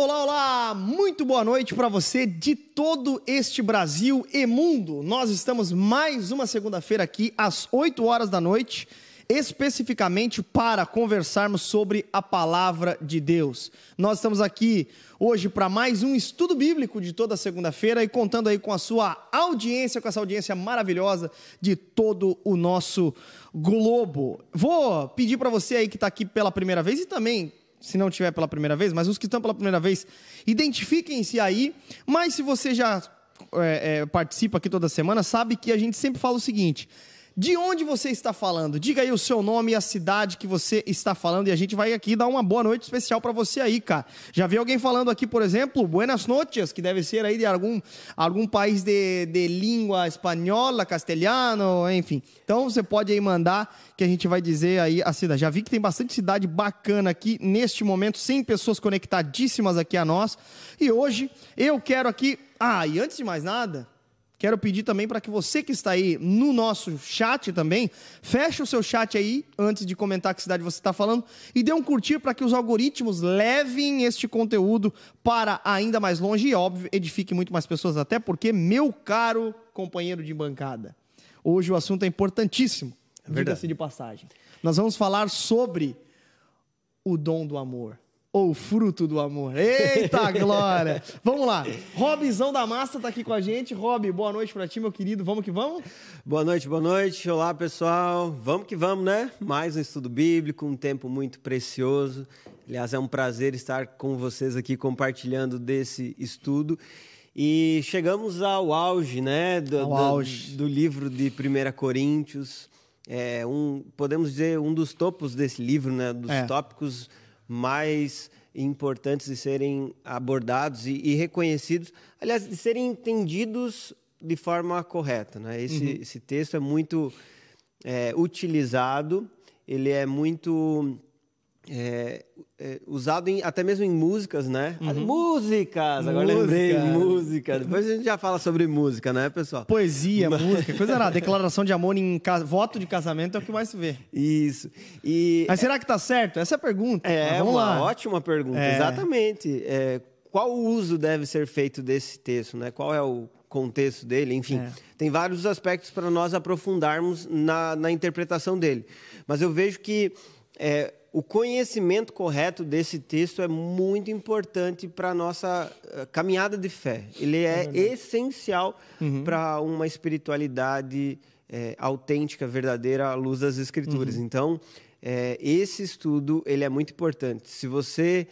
Olá, olá! Muito boa noite para você de todo este Brasil e mundo. Nós estamos mais uma segunda-feira aqui às 8 horas da noite, especificamente para conversarmos sobre a palavra de Deus. Nós estamos aqui hoje para mais um estudo bíblico de toda segunda-feira e contando aí com a sua audiência, com essa audiência maravilhosa de todo o nosso globo. Vou pedir para você aí que está aqui pela primeira vez e também se não tiver pela primeira vez, mas os que estão pela primeira vez, identifiquem-se aí. Mas se você já é, é, participa aqui toda semana, sabe que a gente sempre fala o seguinte: de onde você está falando? Diga aí o seu nome e a cidade que você está falando e a gente vai aqui dar uma boa noite especial para você aí, cara. Já vi alguém falando aqui, por exemplo, Buenas noches, que deve ser aí de algum, algum país de, de língua espanhola, castelhano, enfim. Então você pode aí mandar que a gente vai dizer aí a cidade. Já vi que tem bastante cidade bacana aqui neste momento, 100 pessoas conectadíssimas aqui a nós. E hoje eu quero aqui. Ah, e antes de mais nada, Quero pedir também para que você que está aí no nosso chat também, feche o seu chat aí antes de comentar que cidade você está falando e dê um curtir para que os algoritmos levem este conteúdo para ainda mais longe e, óbvio, edifique muito mais pessoas. Até porque, meu caro companheiro de bancada, hoje o assunto é importantíssimo. É Diga-se de passagem. Nós vamos falar sobre o dom do amor ou fruto do amor. Eita glória! vamos lá. Robzão da Massa tá aqui com a gente. Rob, boa noite para ti, meu querido. Vamos que vamos? Boa noite, boa noite. Olá, pessoal. Vamos que vamos, né? Mais um estudo bíblico, um tempo muito precioso. Aliás, é um prazer estar com vocês aqui compartilhando desse estudo. E chegamos ao auge, né, do, auge. do, do livro de 1 Coríntios. É um, podemos dizer, um dos topos desse livro, né, dos é. tópicos mais importantes de serem abordados e, e, reconhecidos, aliás, de serem entendidos de forma correta. Né? Esse, uhum. esse texto é muito é, utilizado, ele é muito é, é, usado em, até mesmo em músicas, né? Uhum. Músicas! Agora música. lembrei, música. Depois a gente já fala sobre música, né, pessoal? Poesia, música, coisa nada. Declaração de amor em voto de casamento é o que mais se vê. Isso. E, Mas será que tá certo? Essa é a pergunta. É, uma lá. ótima pergunta, é. exatamente. É, qual o uso deve ser feito desse texto, né? Qual é o contexto dele, enfim. É. Tem vários aspectos para nós aprofundarmos na, na interpretação dele. Mas eu vejo que é, o conhecimento correto desse texto é muito importante para a nossa eh, caminhada de fé. Ele é, é essencial uhum. para uma espiritualidade é, autêntica, verdadeira, à luz das Escrituras. Uhum. Então, é, esse estudo ele é muito importante. Se você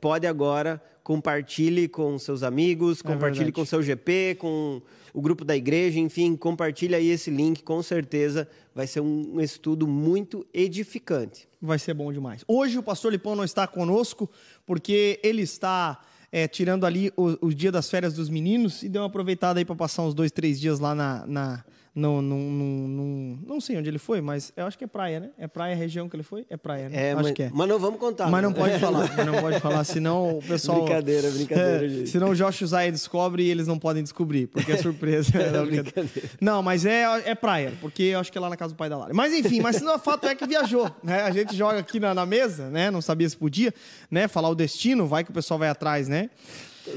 pode agora compartilhe com seus amigos, compartilhe é com seu GP, com o grupo da igreja, enfim, compartilhe aí esse link, com certeza vai ser um estudo muito edificante. Vai ser bom demais. Hoje o pastor Lipão não está conosco, porque ele está é, tirando ali o, o, dia das férias dos meninos e deu uma aproveitada aí para passar uns dois, três dias lá na, na no, no, no, não sei onde ele foi, mas eu acho que é praia, né? É praia a região que ele foi? É praia, né? É, acho mas, que é. Mas não vamos contar. Mas não né? pode falar, mas não pode falar, senão o pessoal... Brincadeira, brincadeira. É, senão o Josh Zay descobre e eles não podem descobrir, porque é surpresa. é brincadeira. Não, mas é, é praia, porque eu acho que é lá na casa do pai da Lara. Mas enfim, mas o fato é que viajou, né? A gente joga aqui na, na mesa, né? Não sabia se podia, né? Falar o destino, vai que o pessoal vai atrás, né?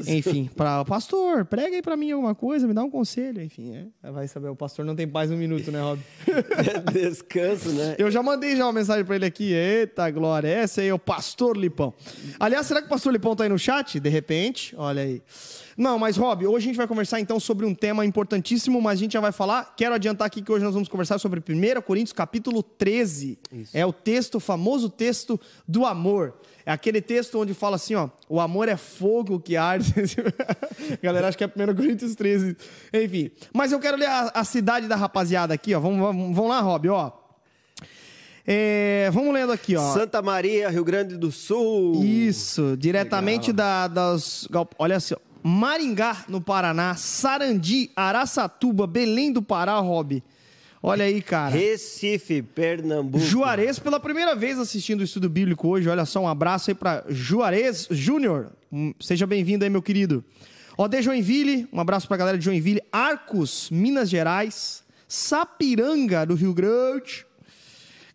Enfim, para o pastor, prega aí para mim alguma coisa, me dá um conselho. Enfim, é, vai saber. O pastor não tem paz um minuto, né, Rob? Descanso, né? Eu já mandei já uma mensagem para ele aqui. Eita, glória. Esse aí é o pastor Lipão. Aliás, será que o pastor Lipão tá aí no chat? De repente, olha aí. Não, mas Rob, hoje a gente vai conversar então sobre um tema importantíssimo, mas a gente já vai falar. Quero adiantar aqui que hoje nós vamos conversar sobre 1 Coríntios capítulo 13. Isso. É o texto, o famoso texto do amor. É aquele texto onde fala assim, ó, o amor é fogo que arde. Galera, acho que é 1 Coríntios 13. Enfim. Mas eu quero ler a, a cidade da rapaziada aqui, ó. Vamos, vamos, vamos lá, Rob, ó. É, vamos lendo aqui, ó. Santa Maria, Rio Grande do Sul. Isso, diretamente da, das. Olha assim, ó. Maringá, no Paraná, Sarandi, Araçatuba, Belém do Pará, Rob. Olha aí, cara. Recife, Pernambuco. Juarez, pela primeira vez assistindo o estudo bíblico hoje. Olha só, um abraço aí para Juarez Júnior. Hum, seja bem-vindo aí, meu querido. De Joinville, um abraço pra galera de Joinville. Arcos, Minas Gerais. Sapiranga, do Rio Grande.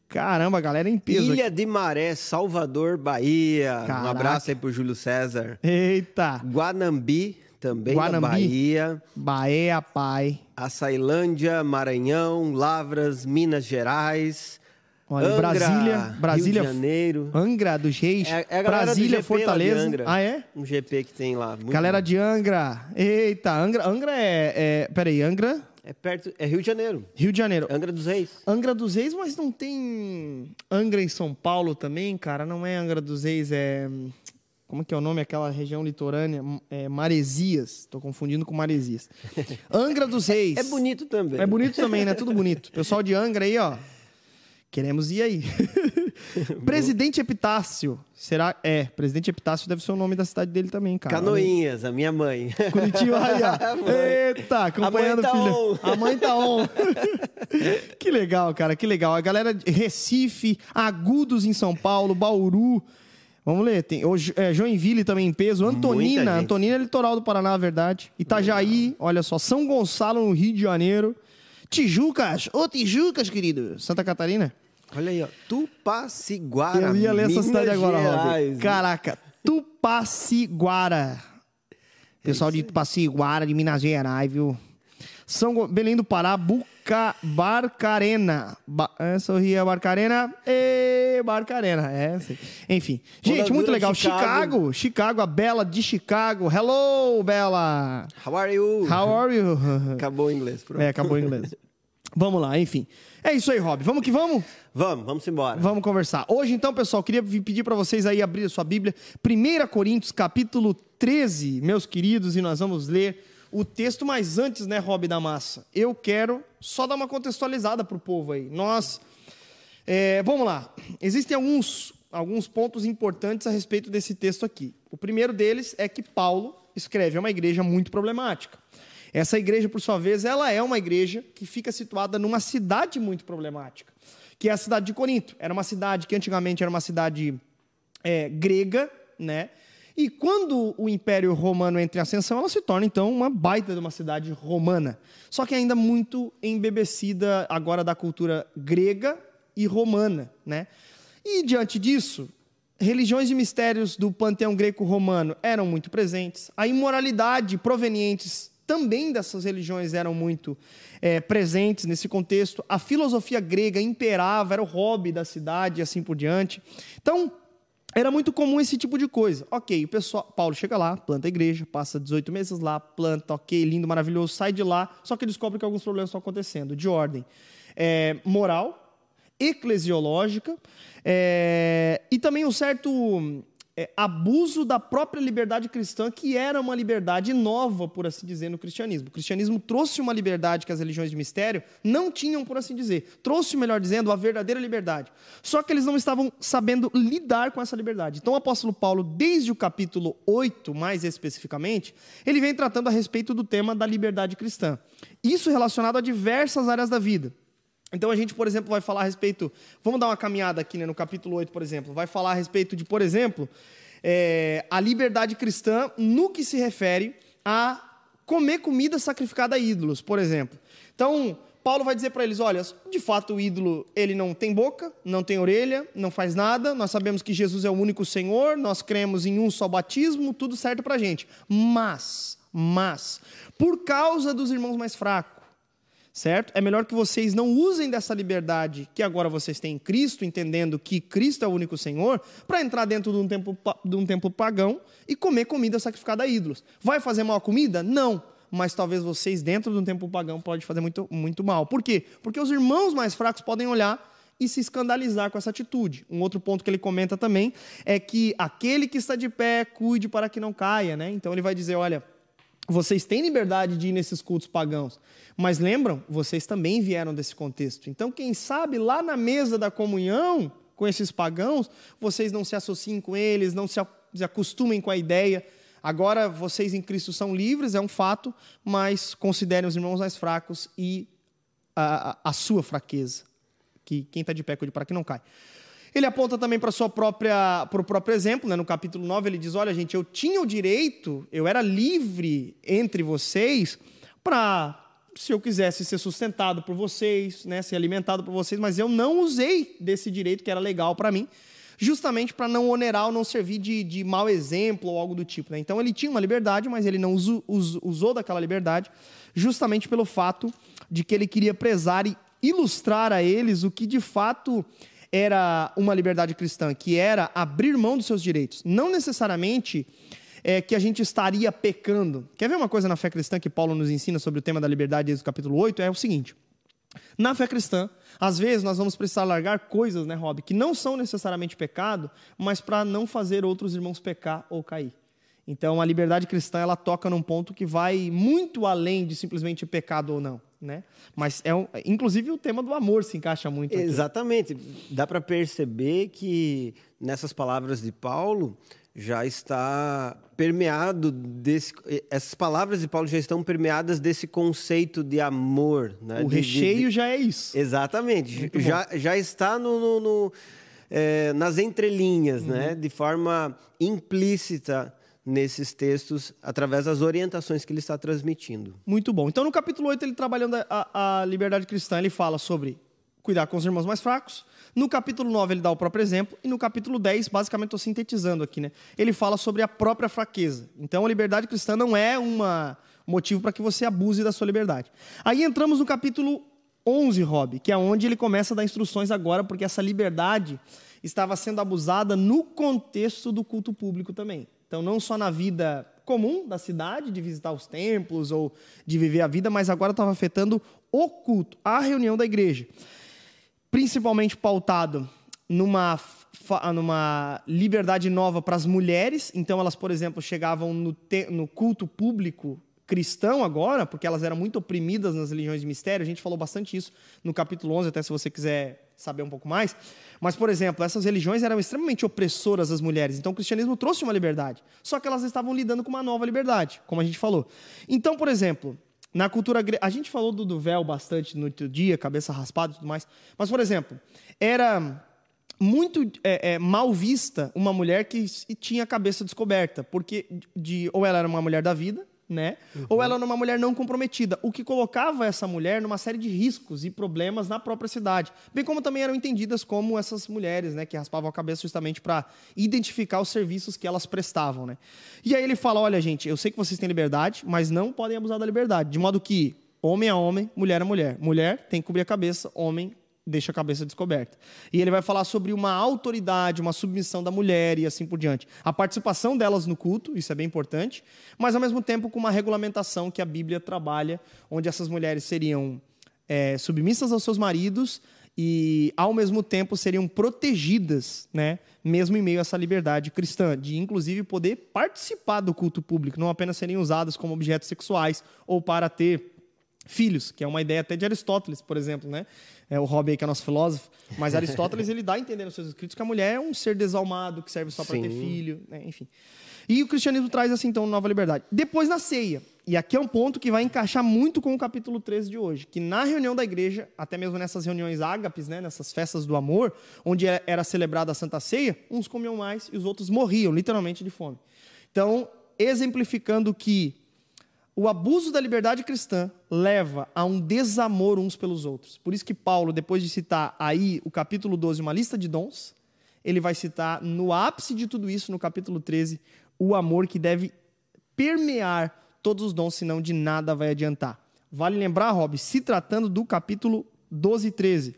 Caramba, galera em peso. Ilha de Maré, Salvador, Bahia. Caraca. Um abraço aí pro Júlio César. Eita. Guanambi, também Guanambi. na Bahia. Bahia, pai. Açailândia, Maranhão, Lavras, Minas Gerais. Olha, Angra, Brasília, Brasília, Rio de Janeiro. Angra dos Reis, É, é Brasília, do GP lá de Fortaleza. Angra. Ah, é? Um GP que tem lá. Galera bom. de Angra. Eita, Angra, Angra é, é. Peraí, Angra, É perto, é Rio de Janeiro. Rio de Janeiro. Angra dos Reis. Angra dos Reis, mas não tem Angra em São Paulo também, cara? Não é Angra dos Reis, é. Como que é o nome? Aquela região litorânea? É Maresias. Tô confundindo com Maresias. Angra dos Reis. É bonito também. É bonito também, né? Tudo bonito. Pessoal de Angra aí, ó. Queremos ir aí. Presidente Epitácio. Será? É, Presidente Epitácio deve ser o nome da cidade dele também, cara. Canoinhas, a minha mãe. Curitiba aí, ó. Mãe. Eita, acompanhando A o mãe tá filho. on. A mãe tá on. que legal, cara, que legal. A galera de Recife, Agudos em São Paulo, Bauru. Vamos ler, tem hoje, é, Joinville também em peso, Antonina. Antonina é litoral do Paraná, na verdade. Itajaí, olha só, São Gonçalo no Rio de Janeiro. Tijucas, ô Tijucas, querido. Santa Catarina? Olha aí, ó. Tupaciguara. Eu ia ler essa cidade agora. Rob. Caraca, Tupaciguara. Pessoal de Tupaciguara, de Minas Gerais, viu? São Belém do Pará, Buca, Barcarena. Ba é, sorria Barcarena. Ê, Barcarena. É. Enfim. Gente, muito legal. Chicago. Chicago. Chicago, a Bela de Chicago. Hello, Bela. How are you? How are you? Acabou o inglês. Pronto. É, acabou em inglês. Vamos lá, enfim. É isso aí, Rob. Vamos que vamos? Vamos, vamos embora. Vamos conversar. Hoje, então, pessoal, queria pedir para vocês aí abrir a sua Bíblia. 1 Coríntios, capítulo 13, meus queridos, e nós vamos ler o texto, mas antes, né, Rob da Massa? Eu quero só dar uma contextualizada pro povo aí. Nós. é, vamos lá. Existem alguns, alguns pontos importantes a respeito desse texto aqui. O primeiro deles é que Paulo escreve a uma igreja muito problemática. Essa igreja, por sua vez, ela é uma igreja que fica situada numa cidade muito problemática, que é a cidade de Corinto. Era uma cidade que antigamente era uma cidade é, grega, né? E quando o Império Romano entra em ascensão, ela se torna então uma baita de uma cidade romana. Só que ainda muito embebecida agora da cultura grega e romana, né? E diante disso, religiões e mistérios do panteão greco-romano eram muito presentes. A imoralidade provenientes também dessas religiões eram muito é, presentes nesse contexto. A filosofia grega imperava, era o hobby da cidade e assim por diante. Então, era muito comum esse tipo de coisa. Ok, o pessoal, Paulo chega lá, planta a igreja, passa 18 meses lá, planta, ok, lindo, maravilhoso, sai de lá, só que descobre que alguns problemas estão acontecendo, de ordem é, moral, eclesiológica é, e também um certo é, abuso da própria liberdade cristã, que era uma liberdade nova, por assim dizer, no cristianismo. O cristianismo trouxe uma liberdade que as religiões de mistério não tinham, por assim dizer. Trouxe, melhor dizendo, a verdadeira liberdade. Só que eles não estavam sabendo lidar com essa liberdade. Então, o apóstolo Paulo, desde o capítulo 8, mais especificamente, ele vem tratando a respeito do tema da liberdade cristã. Isso relacionado a diversas áreas da vida. Então a gente, por exemplo, vai falar a respeito. Vamos dar uma caminhada aqui né, no capítulo 8, por exemplo. Vai falar a respeito de, por exemplo, é, a liberdade cristã no que se refere a comer comida sacrificada a ídolos, por exemplo. Então, Paulo vai dizer para eles: olha, de fato o ídolo ele não tem boca, não tem orelha, não faz nada. Nós sabemos que Jesus é o único Senhor, nós cremos em um só batismo, tudo certo para gente. Mas, mas, por causa dos irmãos mais fracos, certo? É melhor que vocês não usem dessa liberdade que agora vocês têm em Cristo, entendendo que Cristo é o único Senhor, para entrar dentro de um, templo, de um templo pagão e comer comida sacrificada a ídolos. Vai fazer mal a comida? Não. Mas talvez vocês, dentro de um templo pagão, pode fazer muito, muito mal. Por quê? Porque os irmãos mais fracos podem olhar e se escandalizar com essa atitude. Um outro ponto que ele comenta também é que aquele que está de pé, cuide para que não caia, né? Então ele vai dizer, olha, vocês têm liberdade de ir nesses cultos pagãos, mas lembram, vocês também vieram desse contexto. Então, quem sabe lá na mesa da comunhão com esses pagãos, vocês não se associem com eles, não se acostumem com a ideia. Agora, vocês em Cristo são livres, é um fato, mas considerem os irmãos mais fracos e a, a- a sua fraqueza. Que quem está de pé cuide para que não cai. Ele aponta também para sua própria para o próprio exemplo, né? No capítulo 9 ele diz: "Olha, gente, eu tinha o direito, eu era livre entre vocês para se eu quisesse ser sustentado por vocês, né, ser alimentado por vocês, mas eu não usei desse direito que era legal para mim, justamente para não onerar ou não servir de, de mau exemplo ou algo do tipo. Né? Então ele tinha uma liberdade, mas ele não usou, usou daquela liberdade, justamente pelo fato de que ele queria prezar e ilustrar a eles o que de fato era uma liberdade cristã, que era abrir mão dos seus direitos. Não necessariamente é, que a gente estaria pecando. Quer ver uma coisa na fé cristã que Paulo nos ensina sobre o tema da liberdade desde o capítulo 8? É o seguinte. Na fé cristã, às vezes nós vamos precisar largar coisas, né, Rob, que não são necessariamente pecado, mas para não fazer outros irmãos pecar ou cair. Então, a liberdade cristã ela toca num ponto que vai muito além de simplesmente pecado ou não, né? Mas é um, inclusive o tema do amor se encaixa muito. Aqui. Exatamente. Dá para perceber que nessas palavras de Paulo já está permeado desse essas palavras de Paulo já estão permeadas desse conceito de amor né? o de, recheio de, de... já é isso exatamente já, já está no, no, no é, nas entrelinhas uhum. né de forma implícita nesses textos através das orientações que ele está transmitindo muito bom então no capítulo 8 ele trabalhando a, a liberdade cristã ele fala sobre cuidar com os irmãos mais fracos no capítulo 9, ele dá o próprio exemplo, e no capítulo 10, basicamente estou sintetizando aqui, né? Ele fala sobre a própria fraqueza. Então, a liberdade cristã não é um motivo para que você abuse da sua liberdade. Aí entramos no capítulo 11, Rob, que é onde ele começa a dar instruções agora, porque essa liberdade estava sendo abusada no contexto do culto público também. Então, não só na vida comum da cidade, de visitar os templos ou de viver a vida, mas agora estava afetando o culto, a reunião da igreja principalmente pautado numa, numa liberdade nova para as mulheres. Então, elas, por exemplo, chegavam no, no culto público cristão agora, porque elas eram muito oprimidas nas religiões de mistério. A gente falou bastante isso no capítulo 11, até se você quiser saber um pouco mais. Mas, por exemplo, essas religiões eram extremamente opressoras às mulheres. Então, o cristianismo trouxe uma liberdade. Só que elas estavam lidando com uma nova liberdade, como a gente falou. Então, por exemplo, na cultura grega, a gente falou do, do véu bastante no outro dia, cabeça raspada e tudo mais. Mas, por exemplo, era muito é, é, mal vista uma mulher que tinha a cabeça descoberta, porque de, ou ela era uma mulher da vida, né? Uhum. Ou ela era uma mulher não comprometida, o que colocava essa mulher numa série de riscos e problemas na própria cidade. Bem como também eram entendidas como essas mulheres, né, que raspavam a cabeça justamente para identificar os serviços que elas prestavam, né? E aí ele fala: "Olha, gente, eu sei que vocês têm liberdade, mas não podem abusar da liberdade, de modo que homem é homem, mulher é mulher. Mulher tem que cobrir a cabeça, homem deixa a cabeça descoberta. E ele vai falar sobre uma autoridade, uma submissão da mulher e assim por diante. A participação delas no culto, isso é bem importante, mas ao mesmo tempo com uma regulamentação que a Bíblia trabalha, onde essas mulheres seriam é, submissas aos seus maridos e ao mesmo tempo seriam protegidas, né, mesmo em meio a essa liberdade cristã, de inclusive poder participar do culto público, não apenas serem usadas como objetos sexuais ou para ter filhos, que é uma ideia até de Aristóteles, por exemplo, né? É o Robbie que é nosso filósofo, mas Aristóteles ele dá a entender nos seus escritos que a mulher é um ser desalmado que serve só para ter filho, né? enfim. E o cristianismo traz assim então nova liberdade. Depois na ceia, e aqui é um ponto que vai encaixar muito com o capítulo 13 de hoje, que na reunião da igreja, até mesmo nessas reuniões ágapes, né, nessas festas do amor, onde é, era celebrada a Santa Ceia, uns comiam mais e os outros morriam literalmente de fome. Então, exemplificando que o abuso da liberdade cristã leva a um desamor uns pelos outros. Por isso que Paulo, depois de citar aí o capítulo 12, uma lista de dons, ele vai citar no ápice de tudo isso, no capítulo 13, o amor que deve permear todos os dons, senão de nada vai adiantar. Vale lembrar, Rob, se tratando do capítulo 12 e 13,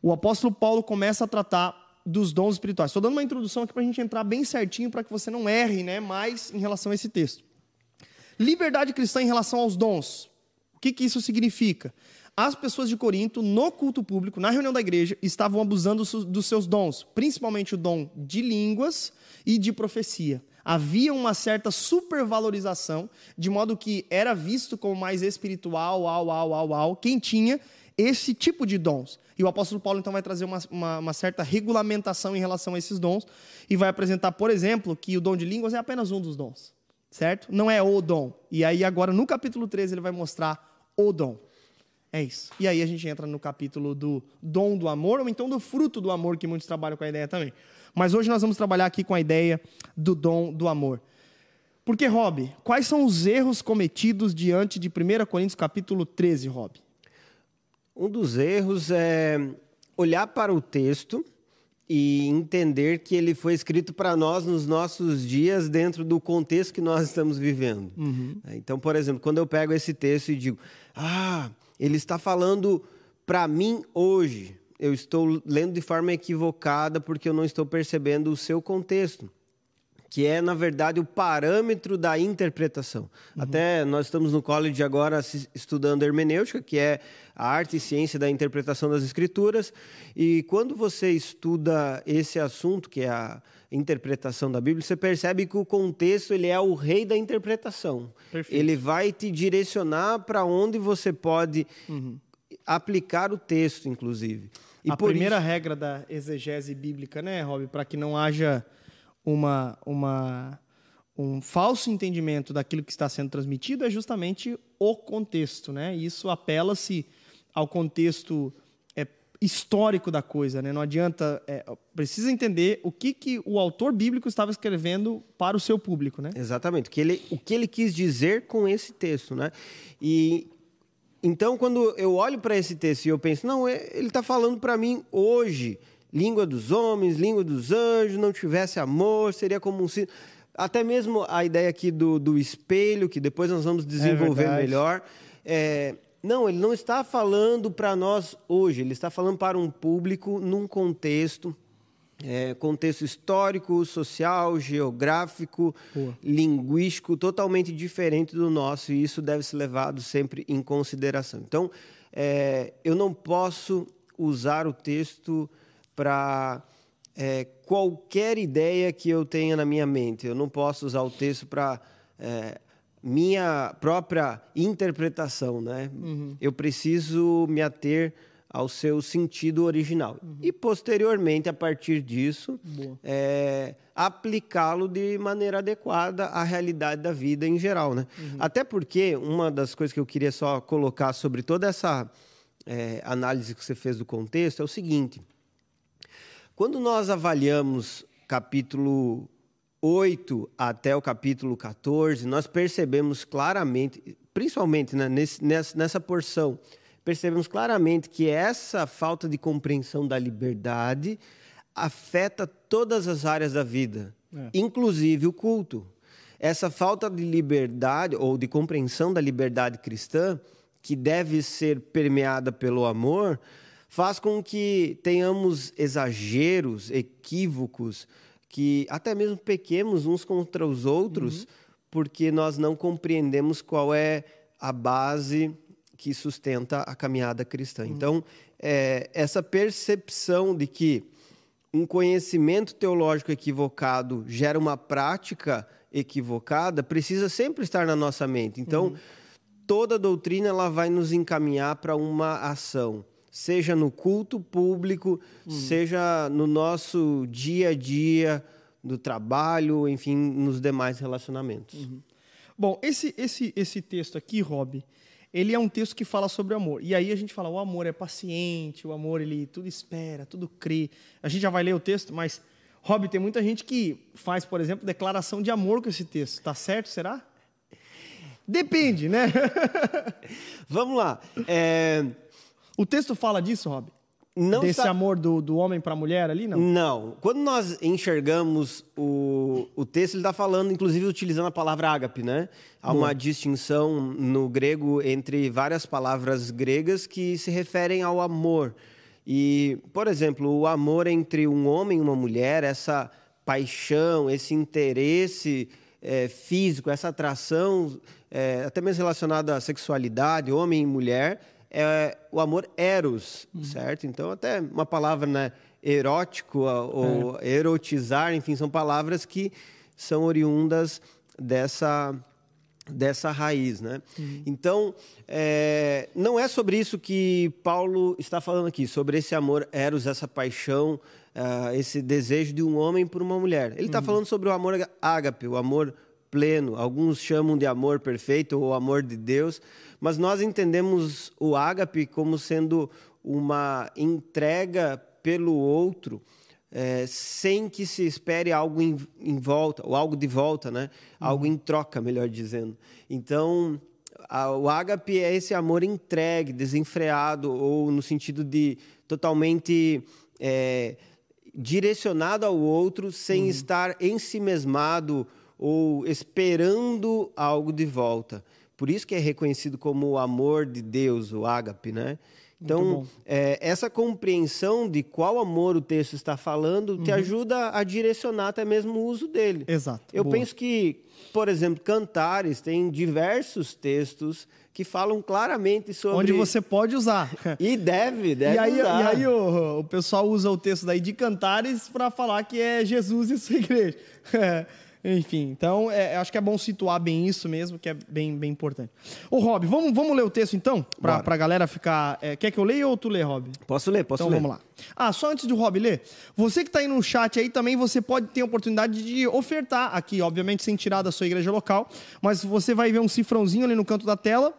o apóstolo Paulo começa a tratar dos dons espirituais. Estou dando uma introdução aqui para a gente entrar bem certinho, para que você não erre né, mais em relação a esse texto. Liberdade cristã em relação aos dons. O que, que isso significa? As pessoas de Corinto, no culto público, na reunião da igreja, estavam abusando dos seus dons, principalmente o dom de línguas e de profecia. Havia uma certa supervalorização, de modo que era visto como mais espiritual, au, au, au, au, quem tinha esse tipo de dons. E o apóstolo Paulo então vai trazer uma, uma, uma, certa regulamentação em relação a esses dons e vai apresentar, por exemplo, que o dom de línguas é apenas um dos dons certo? Não é o dom. E aí agora no capítulo 13 ele vai mostrar o dom. É isso. E aí a gente entra no capítulo do dom do amor, ou então do fruto do amor, que muitos trabalham com a ideia também. Mas hoje nós vamos trabalhar aqui com a ideia do dom do amor. Porque, Rob, quais são os erros cometidos diante de 1 Coríntios capítulo 13, Rob? Um dos erros é olhar para o texto e entender que ele foi escrito para nós nos nossos dias dentro do contexto que nós estamos vivendo. Uhum. Então, por exemplo, quando eu pego esse texto e digo, ah, ele está falando para mim hoje, eu estou lendo de forma equivocada porque eu não estou percebendo o seu contexto que é, na verdade, o parâmetro da interpretação. Uhum. Até nós estamos no college agora estudando hermenêutica, que é a arte e ciência da interpretação das escrituras, e quando você estuda esse assunto, que é a interpretação da Bíblia, você percebe que o contexto ele é o rei da interpretação. Perfeito. Ele vai te direcionar para onde você pode uhum. aplicar o texto, inclusive. E a primeira isso... regra da exegese bíblica, né, Rob, para que não haja uma, uma, um falso entendimento daquilo que está sendo transmitido é justamente o contexto, né? Isso apela-se ao contexto é, histórico da coisa, né? Não adianta, é, precisa entender o que, que o autor bíblico estava escrevendo para o seu público, né? Exatamente, o que ele, o que ele quis dizer com esse texto, né? E então, quando eu olho para esse texto e eu penso, não, é, ele está falando para mim hoje língua dos homens, língua dos anjos, não tivesse amor, seria como um sino. Até mesmo a ideia aqui do, do espelho, que depois nós vamos desenvolver é melhor. É, não, ele não está falando para nós hoje, ele está falando para um público num contexto, é, contexto histórico, social, geográfico, linguístico, totalmente diferente do nosso, e isso deve ser levado sempre em consideração. Então, é, eu não posso usar o texto para é, qualquer ideia que eu tenha na minha mente. Eu não posso usar o texto para é, minha própria interpretação, né? Uhum. Eu preciso me ater ao seu sentido original. Uhum. E, posteriormente, a partir disso, é, aplicá-lo de maneira adequada à realidade da vida em geral. Né? Uhum. Até porque uma das coisas que eu queria só colocar sobre toda essa é, análise que você fez do contexto é o seguinte: quando nós avaliamos capítulo 8 até o capítulo 14, nós percebemos claramente, principalmente né, nesse, nessa, nessa porção, percebemos claramente que essa falta de compreensão da liberdade afeta todas as áreas da vida, é. inclusive o culto. Essa falta de liberdade ou de compreensão da liberdade cristã, que deve ser permeada pelo amor, faz com que tenhamos exageros, equívocos, que até mesmo pequemos uns contra os outros, uhum. porque nós não compreendemos qual é a base que sustenta a caminhada cristã. Uhum. Então, é, essa percepção de que um conhecimento teológico equivocado gera uma prática equivocada precisa sempre estar na nossa mente. Então, uhum. toda doutrina ela vai nos encaminhar para uma ação seja no culto público, hum. seja no nosso dia a dia, do trabalho, enfim, nos demais relacionamentos. Uhum. Bom, esse, esse, esse texto aqui, Rob, ele é um texto que fala sobre amor. E aí a gente fala, o amor é paciente, o amor ele tudo espera, tudo crê. A gente já vai ler o texto, mas, Rob, tem muita gente que faz, por exemplo, declaração de amor com esse texto. Tá certo, será? Depende, né? Vamos lá. É... O texto fala disso, Rob? Não Desse está... amor do, do homem para a mulher ali, não? Não. Quando nós enxergamos o, o texto, ele está falando, inclusive, utilizando a palavra ágape, né? Há uma distinção no grego entre várias palavras gregas que se referem ao amor. E, por exemplo, o amor entre um homem e uma mulher, essa paixão, esse interesse é, físico, essa atração, é, até mesmo relacionada à sexualidade, homem e mulher, é o amor eros, uhum. certo? Então, até uma palavra né, erótico ou é. erotizar, enfim, são palavras que são oriundas dessa dessa raiz, né? Uhum. Então, é, não é sobre isso que Paulo está falando aqui, sobre esse amor eros, essa paixão, uh, esse desejo de um homem por uma mulher. Ele está uhum. falando sobre o amor ágape, o amor pleno. Alguns chamam de amor perfeito ou amor de Deus, mas nós entendemos o ágape como sendo uma entrega pelo outro é, sem que se espere algo em, em, volta, ou algo de volta, né? Algo em troca, melhor dizendo. Então, a, o ágape é esse amor entregue, desenfreado, ou no sentido de totalmente é, direcionado ao outro, sem uhum. estar em si mesmado ou esperando algo de volta. Por isso que é reconhecido como o amor de Deus, o ágape, né? Então, é, essa compreensão de qual amor o texto está falando uhum. te ajuda a direcionar até mesmo o uso dele. Exato. Eu Boa. penso que, por exemplo, Cantares tem diversos textos que falam claramente sobre. Onde você pode usar. E deve, deve e aí, usar. E aí o, o pessoal usa o texto daí de Cantares para falar que é Jesus e sua igreja. Enfim, então é, acho que é bom situar bem isso mesmo, que é bem, bem importante. Ô, Rob, vamos, vamos ler o texto então? Pra, pra galera ficar. É, quer que eu leia ou tu lê, Rob? Posso ler, posso então, ler. Então vamos lá. Ah, só antes do Rob ler, você que está aí no chat aí também, você pode ter a oportunidade de ofertar aqui, obviamente sem tirar da sua igreja local, mas você vai ver um cifrãozinho ali no canto da tela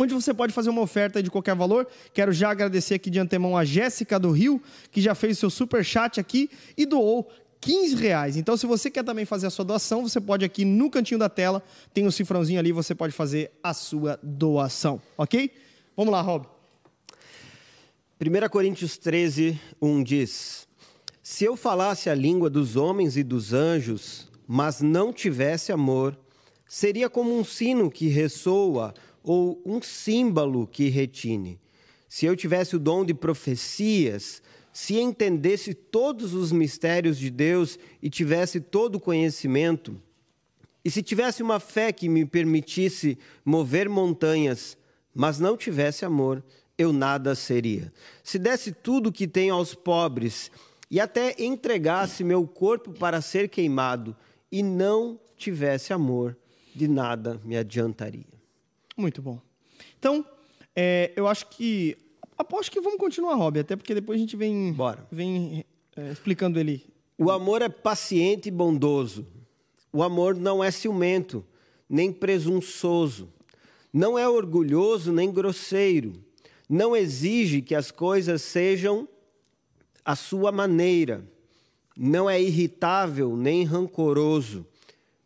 onde você pode fazer uma oferta de qualquer valor. Quero já agradecer aqui de antemão a Jéssica do Rio, que já fez seu super chat aqui e doou 15 reais. Então, se você quer também fazer a sua doação, você pode aqui no cantinho da tela, tem um cifrãozinho ali, você pode fazer a sua doação, ok? Vamos lá, Rob. 1 Coríntios 13, 1 diz: Se eu falasse a língua dos homens e dos anjos, mas não tivesse amor, seria como um sino que ressoa ou um símbolo que retine. Se eu tivesse o dom de profecias, se entendesse todos os mistérios de Deus e tivesse todo o conhecimento, e se tivesse uma fé que me permitisse mover montanhas, mas não tivesse amor, eu nada seria. Se desse tudo o que tenho aos pobres e até entregasse meu corpo para ser queimado e não tivesse amor, de nada me adiantaria. Muito bom. Então, é, eu acho que Aposto que vamos continuar, Rob, até porque depois a gente vem, Bora. vem é, explicando ele. O amor é paciente e bondoso. O amor não é ciumento, nem presunçoso. Não é orgulhoso nem grosseiro. Não exige que as coisas sejam a sua maneira. Não é irritável nem rancoroso.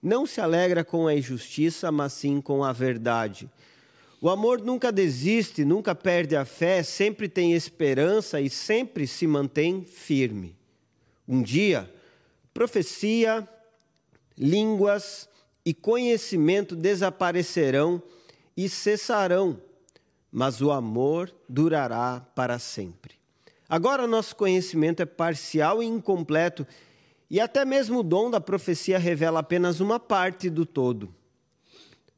Não se alegra com a injustiça, mas sim com a verdade. O amor nunca desiste, nunca perde a fé, sempre tem esperança e sempre se mantém firme. Um dia, profecia, línguas e conhecimento desaparecerão e cessarão, mas o amor durará para sempre. Agora, nosso conhecimento é parcial e incompleto, e até mesmo o dom da profecia revela apenas uma parte do todo.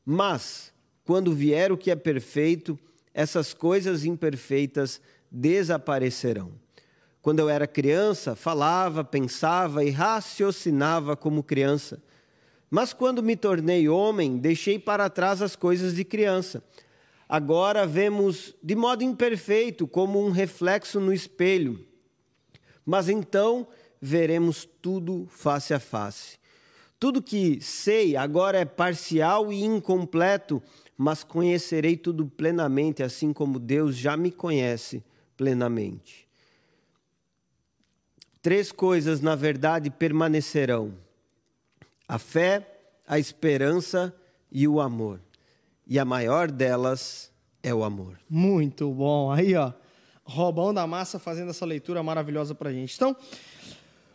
Mas, quando vier o que é perfeito, essas coisas imperfeitas desaparecerão. Quando eu era criança, falava, pensava e raciocinava como criança. Mas quando me tornei homem, deixei para trás as coisas de criança. Agora vemos de modo imperfeito, como um reflexo no espelho. Mas então veremos tudo face a face. Tudo que sei agora é parcial e incompleto mas conhecerei tudo plenamente, assim como Deus já me conhece plenamente. Três coisas, na verdade, permanecerão: a fé, a esperança e o amor. E a maior delas é o amor. Muito bom. Aí, ó, Robão da Massa fazendo essa leitura maravilhosa para a gente. Então,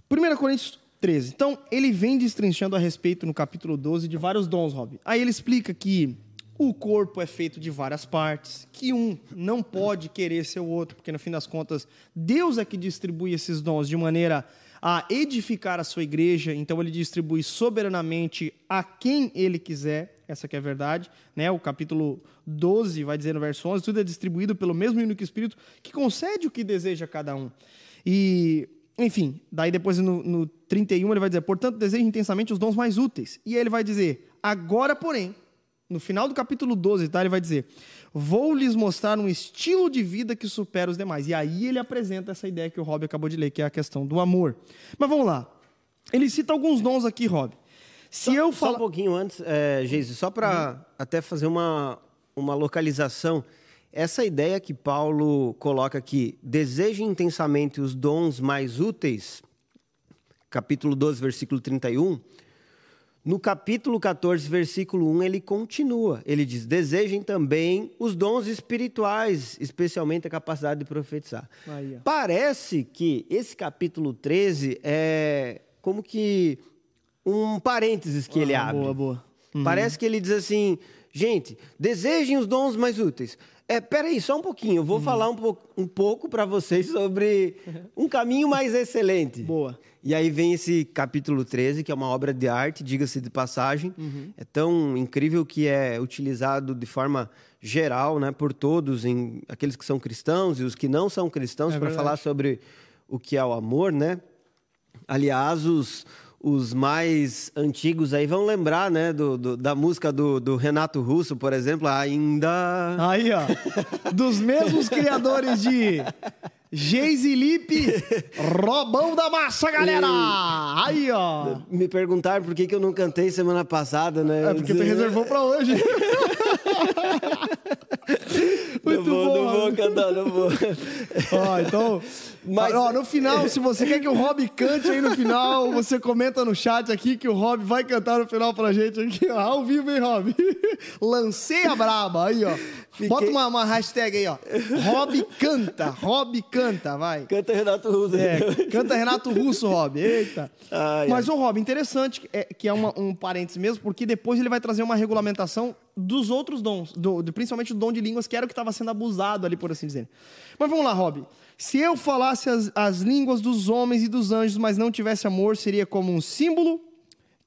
1 Coríntios 13. Então, ele vem destrinchando a respeito no capítulo 12 de vários dons, Rob. Aí ele explica que o corpo é feito de várias partes, que um não pode querer ser o outro, porque no fim das contas, Deus é que distribui esses dons de maneira a edificar a sua igreja, então ele distribui soberanamente a quem ele quiser, essa que é a verdade, né? O capítulo 12 vai dizer no verso 11, tudo é distribuído pelo mesmo único espírito que concede o que deseja a cada um. E enfim, daí depois no, no 31 ele vai dizer, portanto, deseje intensamente os dons mais úteis. E aí ele vai dizer, agora, porém, no final do capítulo 12, tá, ele vai dizer: Vou lhes mostrar um estilo de vida que supera os demais. E aí ele apresenta essa ideia que o Rob acabou de ler, que é a questão do amor. Mas vamos lá. Ele cita alguns dons aqui, Rob. Se só, eu falar. Só um pouquinho antes, é, só para uhum. até fazer uma, uma localização. Essa ideia que Paulo coloca aqui, deseje intensamente os dons mais úteis, capítulo 12, versículo 31, no capítulo 14, versículo 1, ele continua. Ele diz: Desejem também os dons espirituais, especialmente a capacidade de profetizar. Aí, Parece que esse capítulo 13 é como que um parênteses que ah, ele abre. Boa, boa. Uhum. Parece que ele diz assim: gente, desejem os dons mais úteis. É, peraí, só um pouquinho. Eu vou uhum. falar um, po um pouco para vocês sobre um caminho mais excelente. Boa. E aí vem esse capítulo 13, que é uma obra de arte, diga-se de passagem. Uhum. É tão incrível que é utilizado de forma geral, né, por todos, em aqueles que são cristãos e os que não são cristãos, é para falar sobre o que é o amor, né? Aliás, os, os mais antigos aí vão lembrar, né, do, do, da música do, do, Renato Russo, por exemplo, ainda. Aí, ó. Dos mesmos criadores de Geise Lipe, Robão da Massa, galera! Aí, ó. Me perguntaram por que, que eu não cantei semana passada, né? É porque tu reservou pra hoje. Vou. Ó, então. Mas... Ó, no final, se você quer que o Rob cante aí no final, você comenta no chat aqui que o Rob vai cantar no final pra gente aqui, ó. Ao vivo, hein, Rob? Lancei a braba. Aí, ó. Fiquei... Bota uma, uma hashtag aí, ó. Rob canta. Rob canta, vai. Canta Renato Russo. É, canta Renato Russo, Rob. Eita. Ai, Mas, ô, Rob, interessante é, que é uma, um parênteses mesmo, porque depois ele vai trazer uma regulamentação dos outros dons, do, principalmente o dom de línguas, que era o que estava sendo abusado ali, por assim dizer. Mas vamos lá, Rob. Se eu falasse as, as línguas dos homens e dos anjos, mas não tivesse amor, seria como um símbolo,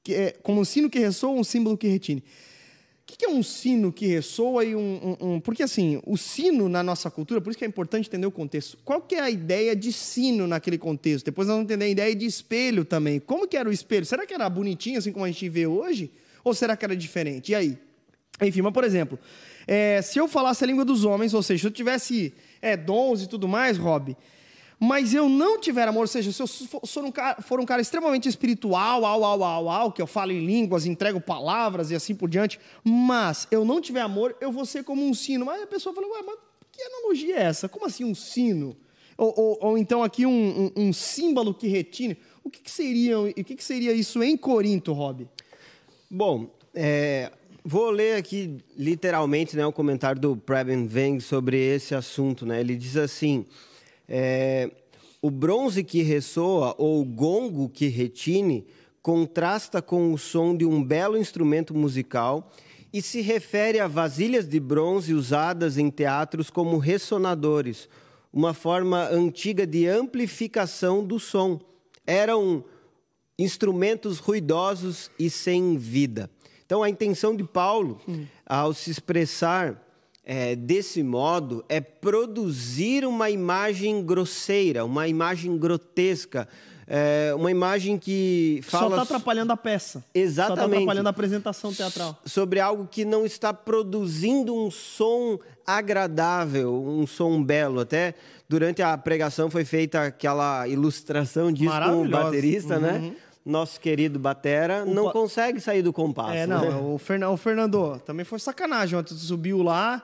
que é, como um sino que ressoa, um símbolo que retine. O que, que é um sino que ressoa e um, um, um, Porque assim, o sino na nossa cultura, por isso que é importante entender o contexto. Qual que é a ideia de sino naquele contexto? Depois nós vamos entender a ideia de espelho também. Como que era o espelho? Será que era bonitinho, assim como a gente vê hoje? Ou será que era diferente? E aí? Enfim, mas por exemplo, é, se eu falasse a língua dos homens, ou seja, se eu tivesse é, dons e tudo mais, Rob, mas eu não tiver amor, ou seja, se eu for um cara, for um cara extremamente espiritual, au, au, au, au, que eu falo em línguas, entrego palavras e assim por diante, mas eu não tiver amor, eu vou ser como um sino. Mas a pessoa fala, ué, mas que analogia é essa? Como assim um sino? Ou, ou, ou então aqui um, um, um, símbolo que retine. O que, que seria, o que, que seria isso em Corinto, Rob? Bom, é, Vou ler aqui literalmente né, o comentário do Preben Veng sobre esse assunto. Né? Ele diz assim: é, o bronze que ressoa ou o gongo que retine contrasta com o som de um belo instrumento musical e se refere a vasilhas de bronze usadas em teatros como ressonadores, uma forma antiga de amplificação do som. Eram instrumentos ruidosos e sem vida. Então, a intenção de Paulo, hum. ao se expressar é, desse modo, é produzir uma imagem grosseira, uma imagem grotesca, é, uma imagem que fala. Só está atrapalhando a peça. Exatamente. Só está atrapalhando a apresentação teatral. Sobre algo que não está produzindo um som agradável, um som belo. Até durante a pregação foi feita aquela ilustração disso com o baterista, né? uhum. né? Nosso querido Batera, o não pa... consegue sair do compasso. É, não, né? o, o Fernando também foi sacanagem. Ontem subiu lá.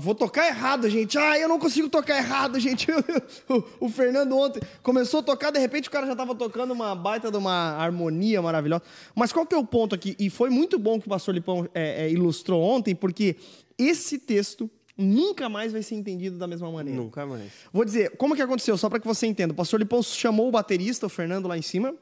Vou tocar errado, gente. Ah, eu não consigo tocar errado, gente. o, Fernando ontem começou a tocar, de repente o cara já estava tocando uma baita de uma harmonia maravilhosa. Mas qual que é o ponto aqui? E foi muito bom que o pastor Lipão é, é, ilustrou ontem, porque esse texto nunca mais vai ser entendido da mesma maneira. Nunca mais. Vou dizer, como que aconteceu? Só para que você entenda. O pastor Lipão chamou o baterista, o Fernando, lá em cima,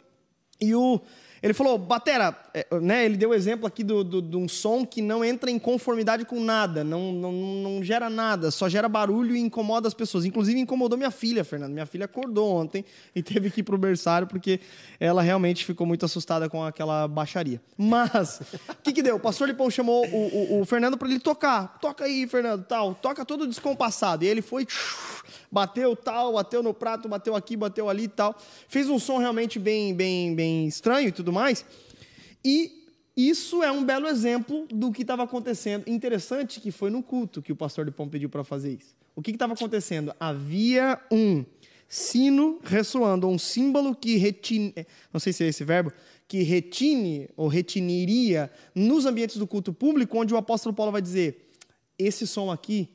e o, ele falou, Batera, é, né, ele deu o exemplo aqui de do, do, um som que não entra em conformidade com nada, não, não, não gera nada, só gera barulho e incomoda as pessoas. Inclusive incomodou minha filha, Fernando. Minha filha acordou ontem e teve que ir pro berçário porque ela realmente ficou muito assustada com aquela baixaria. Mas, o que, que deu? O pastor Lipão chamou o, o, o Fernando para ele tocar. Toca aí, Fernando, tal. Toca todo descompassado. E ele foi bateu tal, bateu no prato, bateu aqui, bateu ali e tal. Fez um som realmente bem, bem, bem estranho e tudo mais. E isso é um belo exemplo do que estava acontecendo. Interessante que foi no culto que o pastor de Pão pediu para fazer isso. O que estava acontecendo? Havia um sino ressoando, um símbolo que retine, não sei se é esse verbo, que retine ou retiniria nos ambientes do culto público, onde o apóstolo Paulo vai dizer: esse som aqui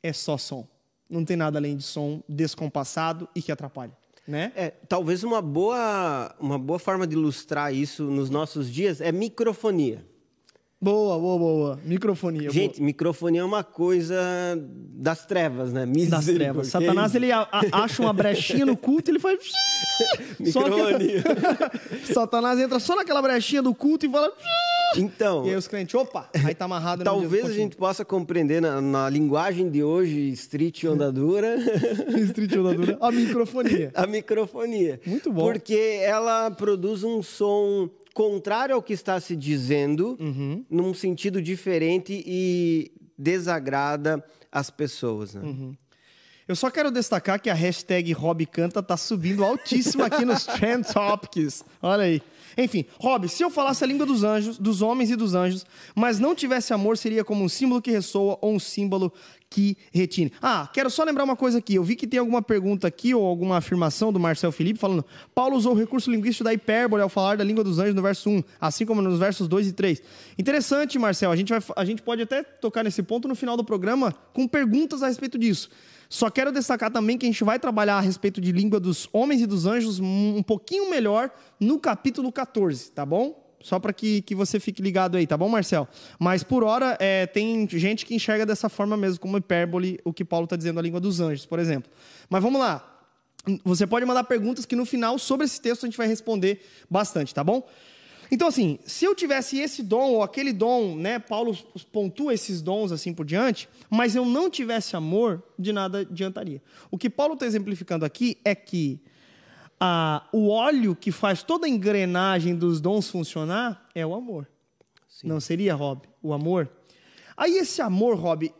é só som. Não tem nada além de som descompassado e que atrapalha. Né? É, talvez uma boa, uma boa forma de ilustrar isso nos nossos dias é microfonia. Boa, boa, boa. Microfonia. Gente, boa. microfonia é uma coisa das trevas, né? Das trevas. Satanás, ele a, a, acha uma brechinha no culto e ele faz... microfonia. Que... Satanás entra só naquela brechinha do culto e fala... Então. E aí os crentes, opa, aí tá amarrado Talvez a gente possa compreender na, na, linguagem de hoje, street onda dura. street onda dura. A microfonia. A microfonia. Muito bom. Porque ela produz um som contrário ao que está se dizendo, uhum. num sentido diferente e desagrada as pessoas. Né? Uhum. Eu só quero destacar que a hashtag Rob Canta tá subindo altíssima aqui nos Trend Topics. Olha aí. Enfim, Rob, se eu falasse a língua dos anjos, dos homens e dos anjos, mas não tivesse amor, seria como um símbolo que ressoa ou um símbolo que retine. Ah, quero só lembrar uma coisa aqui. Eu vi que tem alguma pergunta aqui ou alguma afirmação do Marcel Felipe falando: Paulo usou o recurso linguístico da hipérbole ao falar da língua dos anjos no verso 1, assim como nos versos 2 e 3. Interessante, Marcel. A gente, vai, a gente pode até tocar nesse ponto no final do programa com perguntas a respeito disso. Só quero destacar também que a gente vai trabalhar a respeito de língua dos homens e dos anjos um pouquinho melhor no capítulo 14, tá bom? Só para que, que você fique ligado aí, tá bom, Marcel? Mas por hora, é, tem gente que enxerga dessa forma mesmo, como hipérbole, o que Paulo está dizendo, a língua dos anjos, por exemplo. Mas vamos lá. Você pode mandar perguntas que no final, sobre esse texto, a gente vai responder bastante, tá bom? Então, assim, se eu tivesse esse dom ou aquele dom, né? Paulo pontua esses dons assim por diante, mas eu não tivesse amor, de nada adiantaria. O que Paulo está exemplificando aqui é que ah, o óleo que faz toda a engrenagem dos dons funcionar é o amor. Sim. Não seria, Rob? O amor? Aí esse amor, Rob,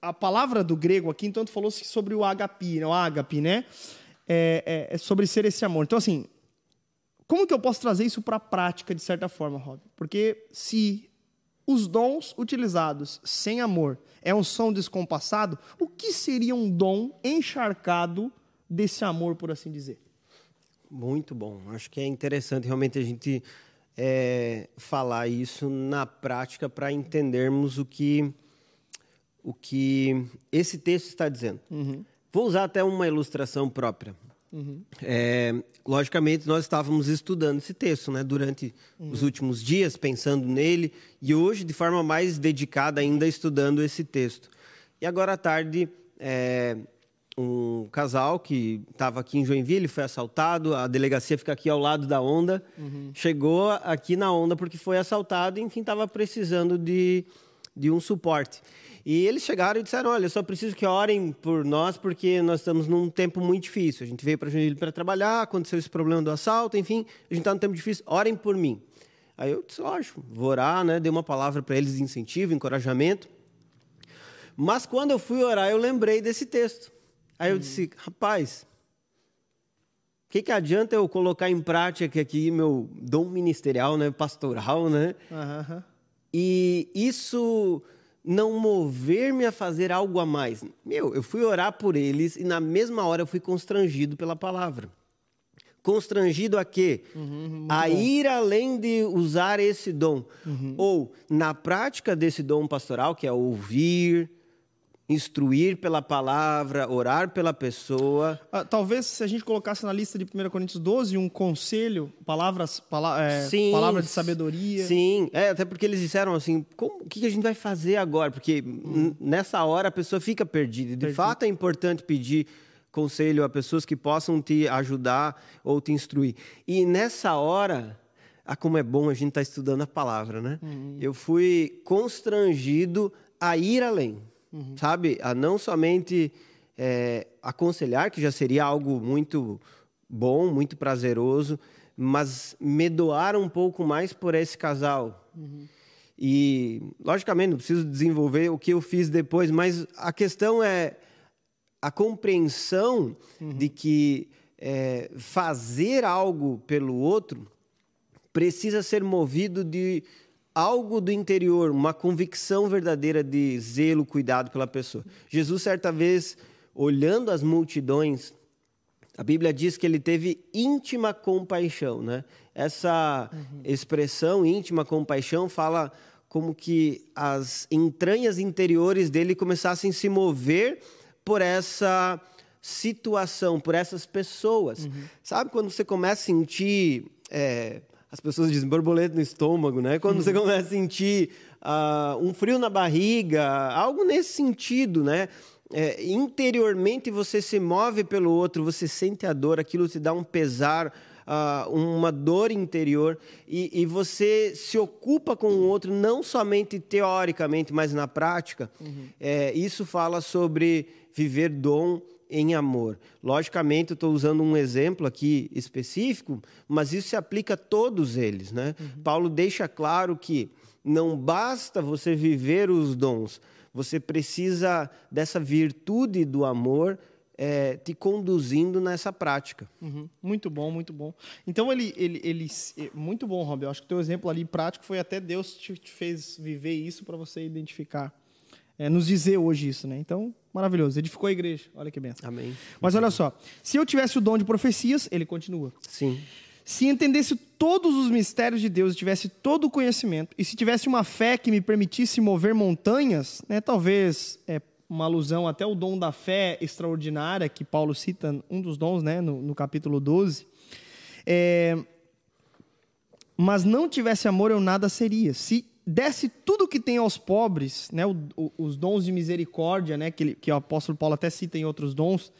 a palavra do grego aqui, então, falou sobre o agapi, né? o agape, né? É, é, é, sobre ser esse amor. Então, assim, como que eu posso trazer isso para a prática, de certa forma, Rob? Porque se os dons utilizados sem amor é um som descompassado, o que seria um dom encharcado desse amor, por assim dizer? Muito bom. Acho que é interessante realmente a gente é, falar isso na prática para entendermos o que, o que esse texto está dizendo. Uhum. Vou usar até uma ilustração própria. Uhum. É, logicamente, nós estávamos estudando esse texto né, durante uhum. os últimos dias, pensando nele, e hoje, de forma mais dedicada, ainda estudando esse texto. E agora à tarde, é, um casal que estava aqui em Joinville, foi assaltado, a delegacia fica aqui ao lado da onda, uhum. chegou aqui na onda porque foi assaltado enfim, estava precisando de, de um suporte. E eles chegaram e disseram, olha, só preciso que orem por nós porque nós estamos num tempo muito difícil. A gente veio para Joinville para trabalhar, aconteceu esse problema do assalto, enfim, a gente está num tempo difícil, orem por mim. Aí eu disse, lógico, vou orar, né? Dei uma palavra para eles de incentivo, encorajamento. Mas quando eu fui orar, eu lembrei desse texto. Aí eu disse, rapaz, o que, que adianta eu colocar em prática aqui meu dom ministerial, né, pastoral, né? Uhum. E isso não mover-me a fazer algo a mais. Meu, eu fui orar por eles e na mesma hora eu fui constrangido pela palavra. Constrangido a quê? Uhum, a bom. ir além de usar esse dom. Uhum. Ou, na prática desse dom pastoral, que é ouvir, instruir pela palavra, orar pela pessoa. Ah, talvez se a gente colocasse na lista de 1 Coríntios 12 um conselho, palavras, pala é, sim, palavras de sabedoria. Sim, é, até porque eles disseram assim, como, o que a gente vai fazer agora? Porque hum. nessa hora a pessoa fica perdida. De fato é importante pedir conselho a pessoas que possam te ajudar ou te instruir. E nessa hora, ah, como é bom a gente estar tá estudando a palavra, né? Uhum. Eu fui constrangido a ir além uhum. sabe? A não somente é, aconselhar, que já seria algo muito bom, muito prazeroso, mas me doar um pouco mais por esse casal. Uhum. E, logicamente, não preciso desenvolver o que eu fiz depois, mas a questão é a compreensão uhum. de que é, fazer algo pelo outro precisa ser movido de algo do interior, uma convicção verdadeira de zelo, cuidado pela pessoa. Jesus, certa vez, olhando as multidões, a Bíblia diz que ele teve íntima compaixão, né? Essa uhum. expressão íntima compaixão fala como que as entranhas interiores dele começassem a se mover por essa situação, por essas pessoas. Uhum. Sabe quando você começa a sentir. É, as pessoas dizem borboleta no estômago, né? Quando uhum. você começa a sentir uh, um frio na barriga, algo nesse sentido, né? É, interiormente você se move pelo outro, você sente a dor, aquilo te dá um pesar, uh, uma dor interior, e, e, você se ocupa com o outro, não somente teoricamente, mas na prática. Uhum. É, isso fala sobre viver dom em amor. Logicamente, eu estou usando um exemplo aqui específico, mas isso se aplica a todos eles. Né? Uhum. Paulo deixa claro que não basta você viver os dons, você precisa dessa virtude do amor é, te conduzindo nessa prática. Uhum. Muito bom, muito bom. Então, ele, ele, ele, muito bom, Rob. Eu acho que o teu exemplo ali prático foi até Deus te, te fez viver isso para você identificar é, nos dizer hoje isso, né? Então, maravilhoso. Edificou a igreja. Olha que benção. Amém. Mas olha só, se eu tivesse o dom de profecias, ele continua. Sim. Se entendesse todos os mistérios de Deus, tivesse todo o conhecimento, e se tivesse uma fé que me permitisse mover montanhas, né, talvez é, uma alusão até o dom da fé extraordinária, que Paulo cita, um dos dons, né, no, no capítulo 12. É, mas não tivesse amor, eu nada seria. Se desse tudo que tem aos pobres, né, o, o, os dons de misericórdia, né, que, ele, que o apóstolo Paulo até cita em outros dons,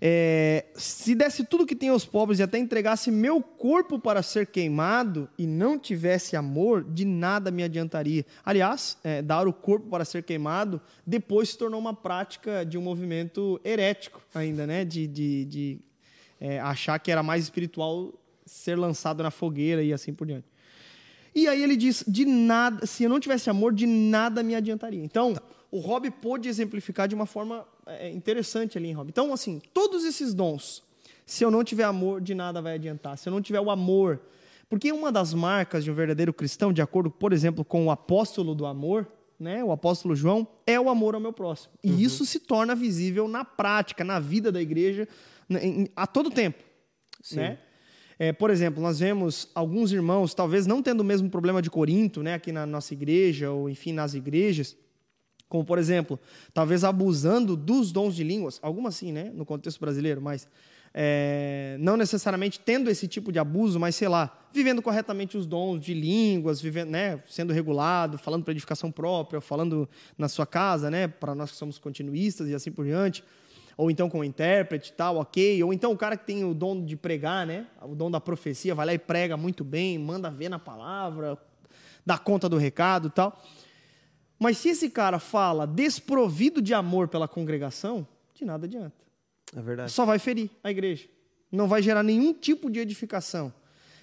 é, se desse tudo que tem aos pobres e até entregasse meu corpo para ser queimado e não tivesse amor, de nada me adiantaria. Aliás, é, dar o corpo para ser queimado depois se tornou uma prática de um movimento herético ainda, né, de, de, de é, achar que era mais espiritual ser lançado na fogueira e assim por diante. E aí ele diz: de nada, se eu não tivesse amor, de nada me adiantaria. Então, o Rob pôde exemplificar de uma forma é, interessante ali em Rob. Então, assim, todos esses dons, se eu não tiver amor, de nada vai adiantar. Se eu não tiver o amor. Porque uma das marcas de um verdadeiro cristão, de acordo, por exemplo, com o apóstolo do amor, né, o apóstolo João, é o amor ao meu próximo. E uhum. isso se torna visível na prática, na vida da igreja, a todo tempo. Sim. Né? É, por exemplo, nós vemos alguns irmãos, talvez não tendo o mesmo problema de Corinto, né, aqui na nossa igreja, ou enfim, nas igrejas, como por exemplo, talvez abusando dos dons de línguas, algumas sim, né, no contexto brasileiro, mas é, não necessariamente tendo esse tipo de abuso, mas sei lá, vivendo corretamente os dons de línguas, vivendo, né, sendo regulado, falando para edificação própria, falando na sua casa, né, para nós que somos continuistas e assim por diante ou então com o intérprete e tal, ok. Ou então o cara que tem o dom de pregar, né? O dom da profecia, vai lá e prega muito bem, manda ver na palavra, dá conta do recado e tal. Mas se esse cara fala desprovido de amor pela congregação, de nada adianta. É verdade. Só vai ferir a igreja. Não vai gerar nenhum tipo de edificação.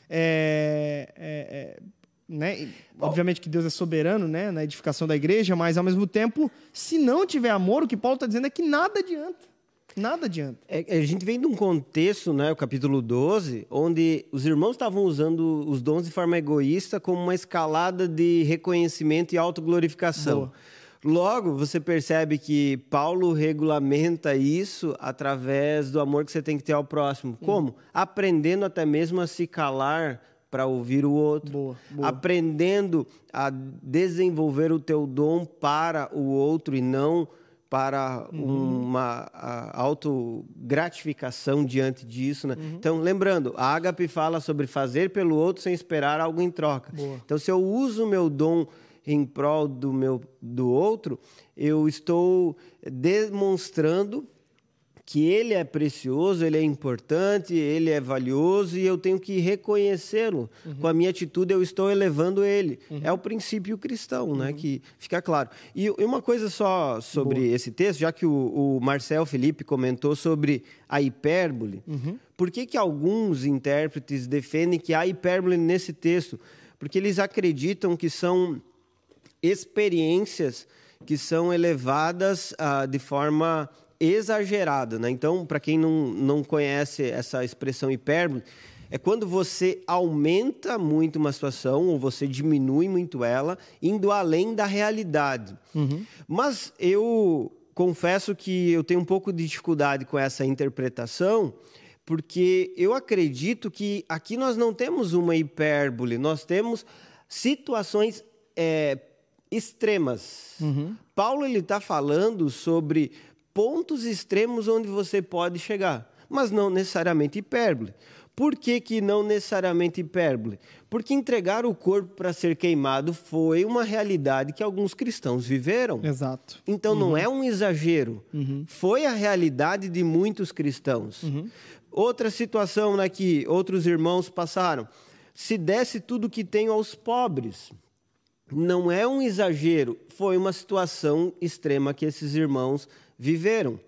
É, é, é, né? Obviamente que Deus é soberano né? na edificação da igreja, mas ao mesmo tempo, se não tiver amor, o que Paulo está dizendo é que nada adianta. Nada adianta. É, a gente vem de um contexto, né, o capítulo 12, onde os irmãos estavam usando os dons de forma egoísta como uma escalada de reconhecimento e autoglorificação. Boa. Logo, você percebe que Paulo regulamenta isso através do amor que você tem que ter ao próximo. Hum. Como? Aprendendo até mesmo a se calar para ouvir o outro. Boa, boa. Aprendendo a desenvolver o teu dom para o outro e não para uhum. uma autogratificação diante disso. Né? Uhum. Então, lembrando, a Agape fala sobre fazer pelo outro sem esperar algo em troca. Boa. Então, se eu uso o meu dom em prol do, meu, do outro, eu estou demonstrando que ele é precioso, ele é importante, ele é valioso e eu tenho que reconhecê-lo. Uhum. Com a minha atitude, eu estou elevando ele. Uhum. É o princípio cristão, né, uhum. Que fica claro. E uma coisa só sobre Boa. esse texto, já que o, o, Marcel Felipe comentou sobre a hipérbole, uhum. por que, que alguns intérpretes defendem que há hipérbole nesse texto? Porque eles acreditam que são experiências que são elevadas ah, de forma exagerada. Né? Então, para quem não, não conhece essa expressão hipérbole, é quando você aumenta muito uma situação ou você diminui muito ela, indo além da realidade. Uhum. Mas eu confesso que eu tenho um pouco de dificuldade com essa interpretação, porque eu acredito que aqui nós não temos uma hipérbole, nós temos situações é, extremas. Uhum. Paulo ele está falando sobre pontos extremos onde você pode chegar, mas não necessariamente hipérbole. Por que, que não necessariamente hipérbole? Porque entregar o corpo para ser queimado foi uma realidade que alguns cristãos viveram. Exato. Então uhum. não é um exagero. Uhum. Foi a realidade de muitos cristãos. Uhum. Outra situação né, que outros irmãos passaram. Se desse tudo que tenho aos pobres. Não é um exagero, foi uma situação extrema que esses irmãos viveram.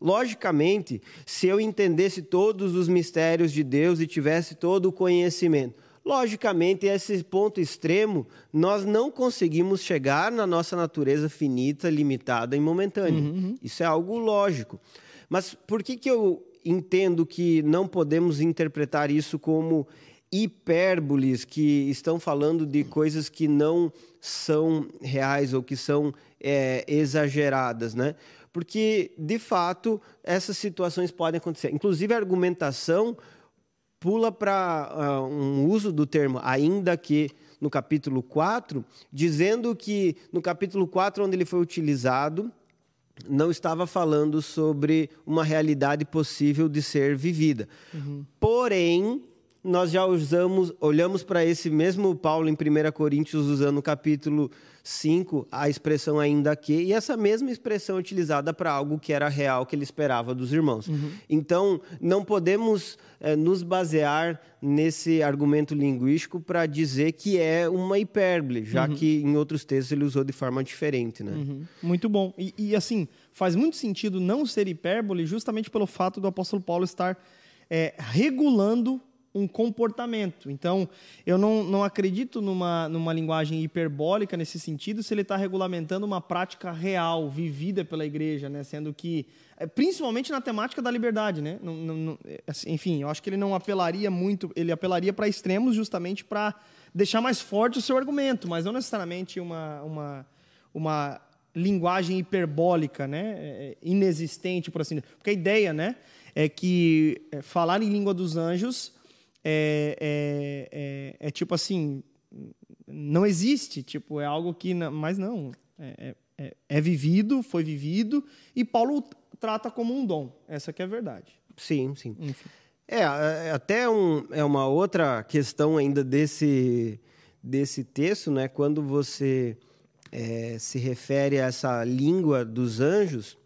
Logicamente, se eu entendesse todos os mistérios de Deus e tivesse todo o conhecimento, logicamente, esse ponto extremo, nós não conseguimos chegar na nossa natureza finita, limitada e momentânea. Uhum, uhum. Isso é algo lógico. Mas por que, que eu entendo que não podemos interpretar isso como hipérboles que estão falando de coisas que não são reais ou que são é, exageradas, né? Porque, de fato, essas situações podem acontecer. Inclusive, a argumentação pula para uh, um uso do termo ainda que no capítulo 4, dizendo que no capítulo 4, onde ele foi utilizado, não estava falando sobre uma realidade possível de ser vivida. Uhum. Porém, nós já usamos, olhamos para esse mesmo Paulo em 1 Coríntios, usando o capítulo 5, a expressão ainda que, e essa mesma expressão utilizada para algo que era real, que ele esperava dos irmãos. Uhum. Então, não podemos é, nos basear nesse argumento linguístico para dizer que é uma hipérbole, já uhum. que em outros textos ele usou de forma diferente. Né? Uhum. Muito bom. E, e, assim, faz muito sentido não ser hipérbole justamente pelo fato do apóstolo Paulo estar é, regulando um comportamento. Então, eu não, não acredito numa, numa linguagem hiperbólica nesse sentido se ele está regulamentando uma prática real, vivida pela igreja, né? sendo que, é, principalmente na temática da liberdade. Né? Não, não, assim, enfim, eu acho que ele não apelaria muito, ele apelaria para extremos justamente para deixar mais forte o seu argumento, mas não necessariamente uma, uma, uma linguagem hiperbólica, né? É, inexistente, por assim dizer. Porque a ideia né, é que falar em língua dos anjos é, é, é, é, tipo assim, não existe, tipo, é algo que, não, mas não, é, é, é, vivido, foi vivido, e Paulo trata como um dom, essa que é a verdade. Sim, sim. Enfim. É, é, até um, é uma outra questão ainda desse, desse texto, né? Quando você é, se refere a essa língua dos anjos,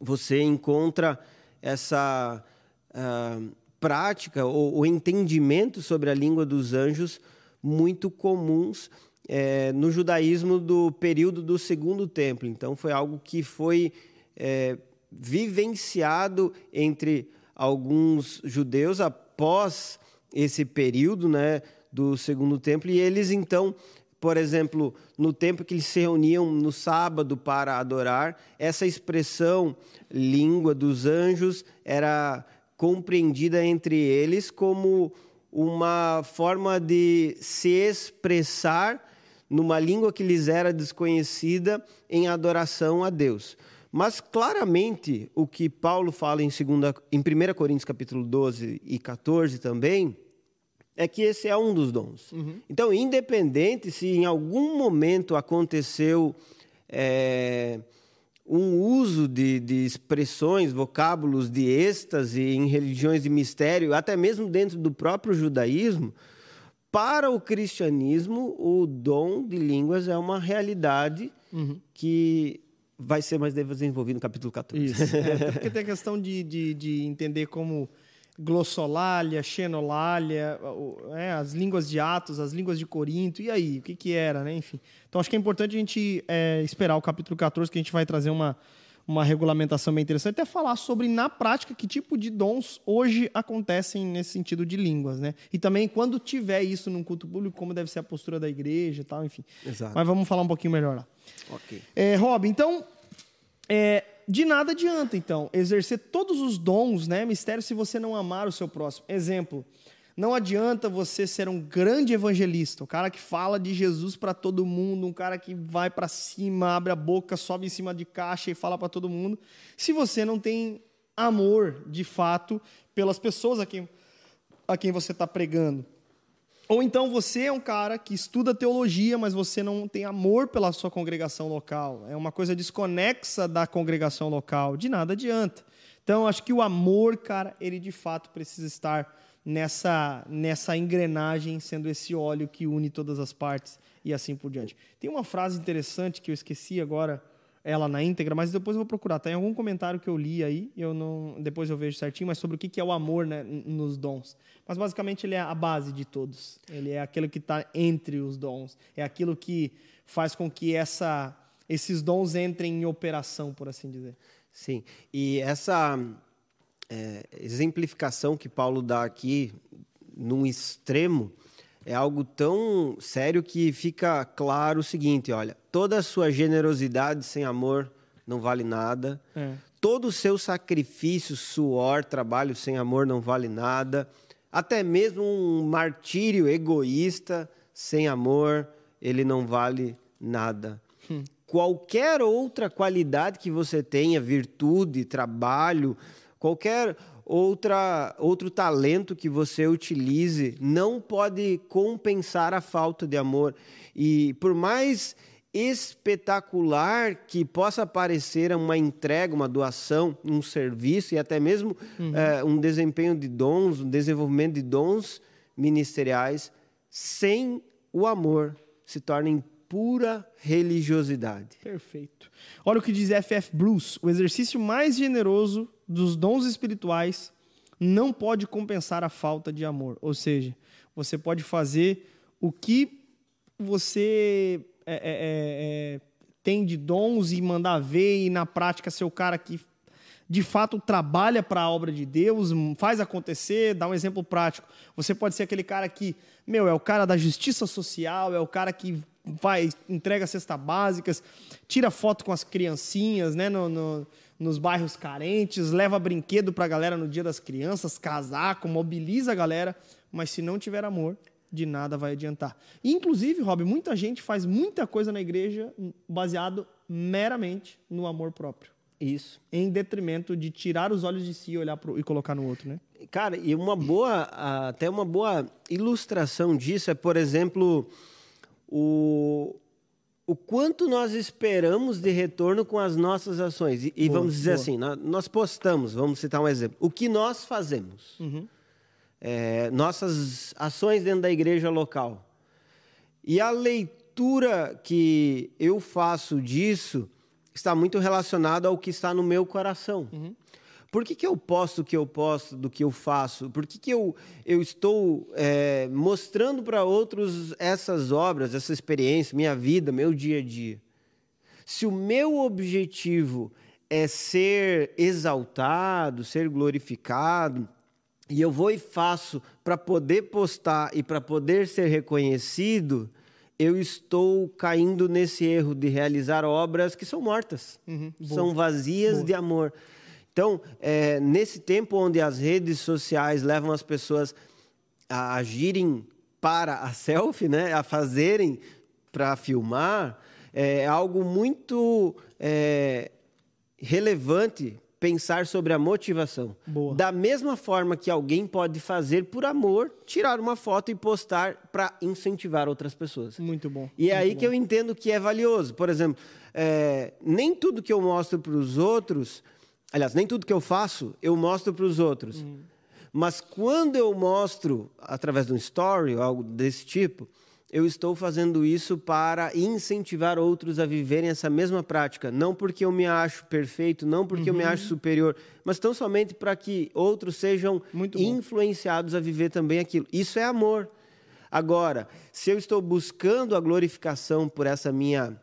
você encontra essa... Uh, prática ou o entendimento sobre a língua dos anjos muito comuns é, no judaísmo do período do segundo templo. Então, foi algo que foi é, vivenciado entre alguns judeus após esse período né, do segundo templo, e eles então por exemplo, no tempo que eles se reuniam no sábado para adorar, essa expressão língua dos anjos era compreendida entre eles como uma forma de se expressar numa língua que lhes era desconhecida em adoração a Deus. Mas claramente o que Paulo fala em, segunda, em 1 Coríntios capítulo 12 e 14 também é que esse é um dos dons. Uhum. Então, independente se em algum momento aconteceu é, um uso de, de expressões, vocábulos de êxtase em religiões de mistério, até mesmo dentro do próprio judaísmo, para o cristianismo, o dom de línguas é uma realidade uhum. que vai ser mais desenvolvido no capítulo 14. Isso. É, porque tem a questão de, de, de entender como glossolalia, xenolalia, é, as línguas de Atos, as línguas de Corinto, e aí, o que, que era, né? Enfim. Então acho que é importante a gente é, esperar o capítulo 14, que a gente vai trazer uma, uma regulamentação bem interessante, até falar sobre, na prática, que tipo de dons hoje acontecem nesse sentido de línguas, né? E também, quando tiver isso num culto público, como deve ser a postura da igreja e tal, enfim. Exato. Mas vamos falar um pouquinho melhor lá. Ok. É, Rob, então, é, de nada adianta, então, exercer todos os dons, né, mistério, se você não amar o seu próximo. Exemplo, não adianta você ser um grande evangelista, um cara que fala de Jesus para todo mundo, um cara que vai para cima, abre a boca, sobe em cima de caixa e fala para todo mundo, se você não tem amor, de fato, pelas pessoas a quem, a quem você está pregando. Ou então você é um cara que estuda teologia, mas você não tem amor pela sua congregação local. É uma coisa desconexa da congregação local. De nada adianta. Então, acho que o amor, cara, ele de fato precisa estar nessa, nessa engrenagem, sendo esse óleo que une todas as partes e assim por diante. Tem uma frase interessante que eu esqueci agora, ela na íntegra, mas depois eu vou procurar. Tem algum comentário que eu li aí, eu não, depois eu vejo certinho, mas sobre o que é o amor né, nos dons. Mas basicamente ele é a base de todos. Ele é aquilo que está entre os dons. É aquilo que faz com que essa, esses dons entrem em operação, por assim dizer. Sim. E essa é, exemplificação que Paulo dá aqui, num extremo, é algo tão sério que fica claro o seguinte: olha, toda a sua generosidade sem amor não vale nada. É. Todo o seu sacrifício, suor, trabalho sem amor não vale nada. Até mesmo um martírio egoísta sem amor, ele não vale nada. Hum qualquer outra qualidade que você tenha, virtude, trabalho, qualquer outra, outro talento que você utilize, não pode compensar a falta de amor. E por mais espetacular que possa parecer uma entrega, uma doação, um serviço e até mesmo uhum. é, um desempenho de dons, um desenvolvimento de dons ministeriais, sem o amor se torna pura religiosidade. Perfeito. Olha o que diz F.F. Bruce: o exercício mais generoso dos dons espirituais não pode compensar a falta de amor. Ou seja, você pode fazer o que você é, é, é, é tem de dons e mandar ver, e na prática ser o cara que de fato trabalha para a obra de Deus, faz acontecer, dá um exemplo prático. Você pode ser aquele cara que, meu, é o cara da justiça social, é o cara que vai, entrega cesta básicas, tira foto com as criancinhas, né, no, no, nos bairros carentes, leva brinquedo para a galera no dia das crianças, casaco, mobiliza a galera, mas se não tiver amor, de nada vai adiantar. inclusive, Rob, muita gente faz muita coisa na igreja baseado meramente no amor próprio. Isso. Em detrimento de tirar os olhos de si e olhar pro, e colocar no outro, né? Cara, e uma boa, até uma boa ilustração disso é, por exemplo, o, o quanto nós esperamos de retorno com as nossas ações. E, e boa, vamos dizer boa. assim, nós postamos, vamos citar um exemplo. O que nós fazemos? Uhum. É, nossas ações dentro da igreja local. E a leitura que eu faço disso está muito relacionada ao que está no meu coração. Uhum. Por que, que eu posto o que eu posto do que eu faço? Por que, que eu, eu estou é, mostrando para outros essas obras, essa experiência, minha vida, meu dia a dia? Se o meu objetivo é ser exaltado, ser glorificado, e eu vou e faço para poder postar e para poder ser reconhecido, eu estou caindo nesse erro de realizar obras que são mortas, uhum, são vazias boa. de amor. Então, é, nesse tempo onde as redes sociais levam as pessoas a agirem para a selfie, né, a fazerem para filmar, é algo muito é, relevante pensar sobre a motivação. Boa. Da mesma forma que alguém pode fazer por amor, tirar uma foto e postar para incentivar outras pessoas. Muito bom. E é aí bom. que eu entendo que é valioso. Por exemplo, é, nem tudo que eu mostro para os outros Aliás, nem tudo que eu faço eu mostro para os outros. Uhum. Mas quando eu mostro através de um story ou algo desse tipo, eu estou fazendo isso para incentivar outros a viverem essa mesma prática. Não porque eu me acho perfeito, não porque uhum. eu me uhum. acho superior, mas tão somente para que outros sejam influenciados a viver também aquilo. Isso é amor. Agora, se eu estou buscando a glorificação por essa minha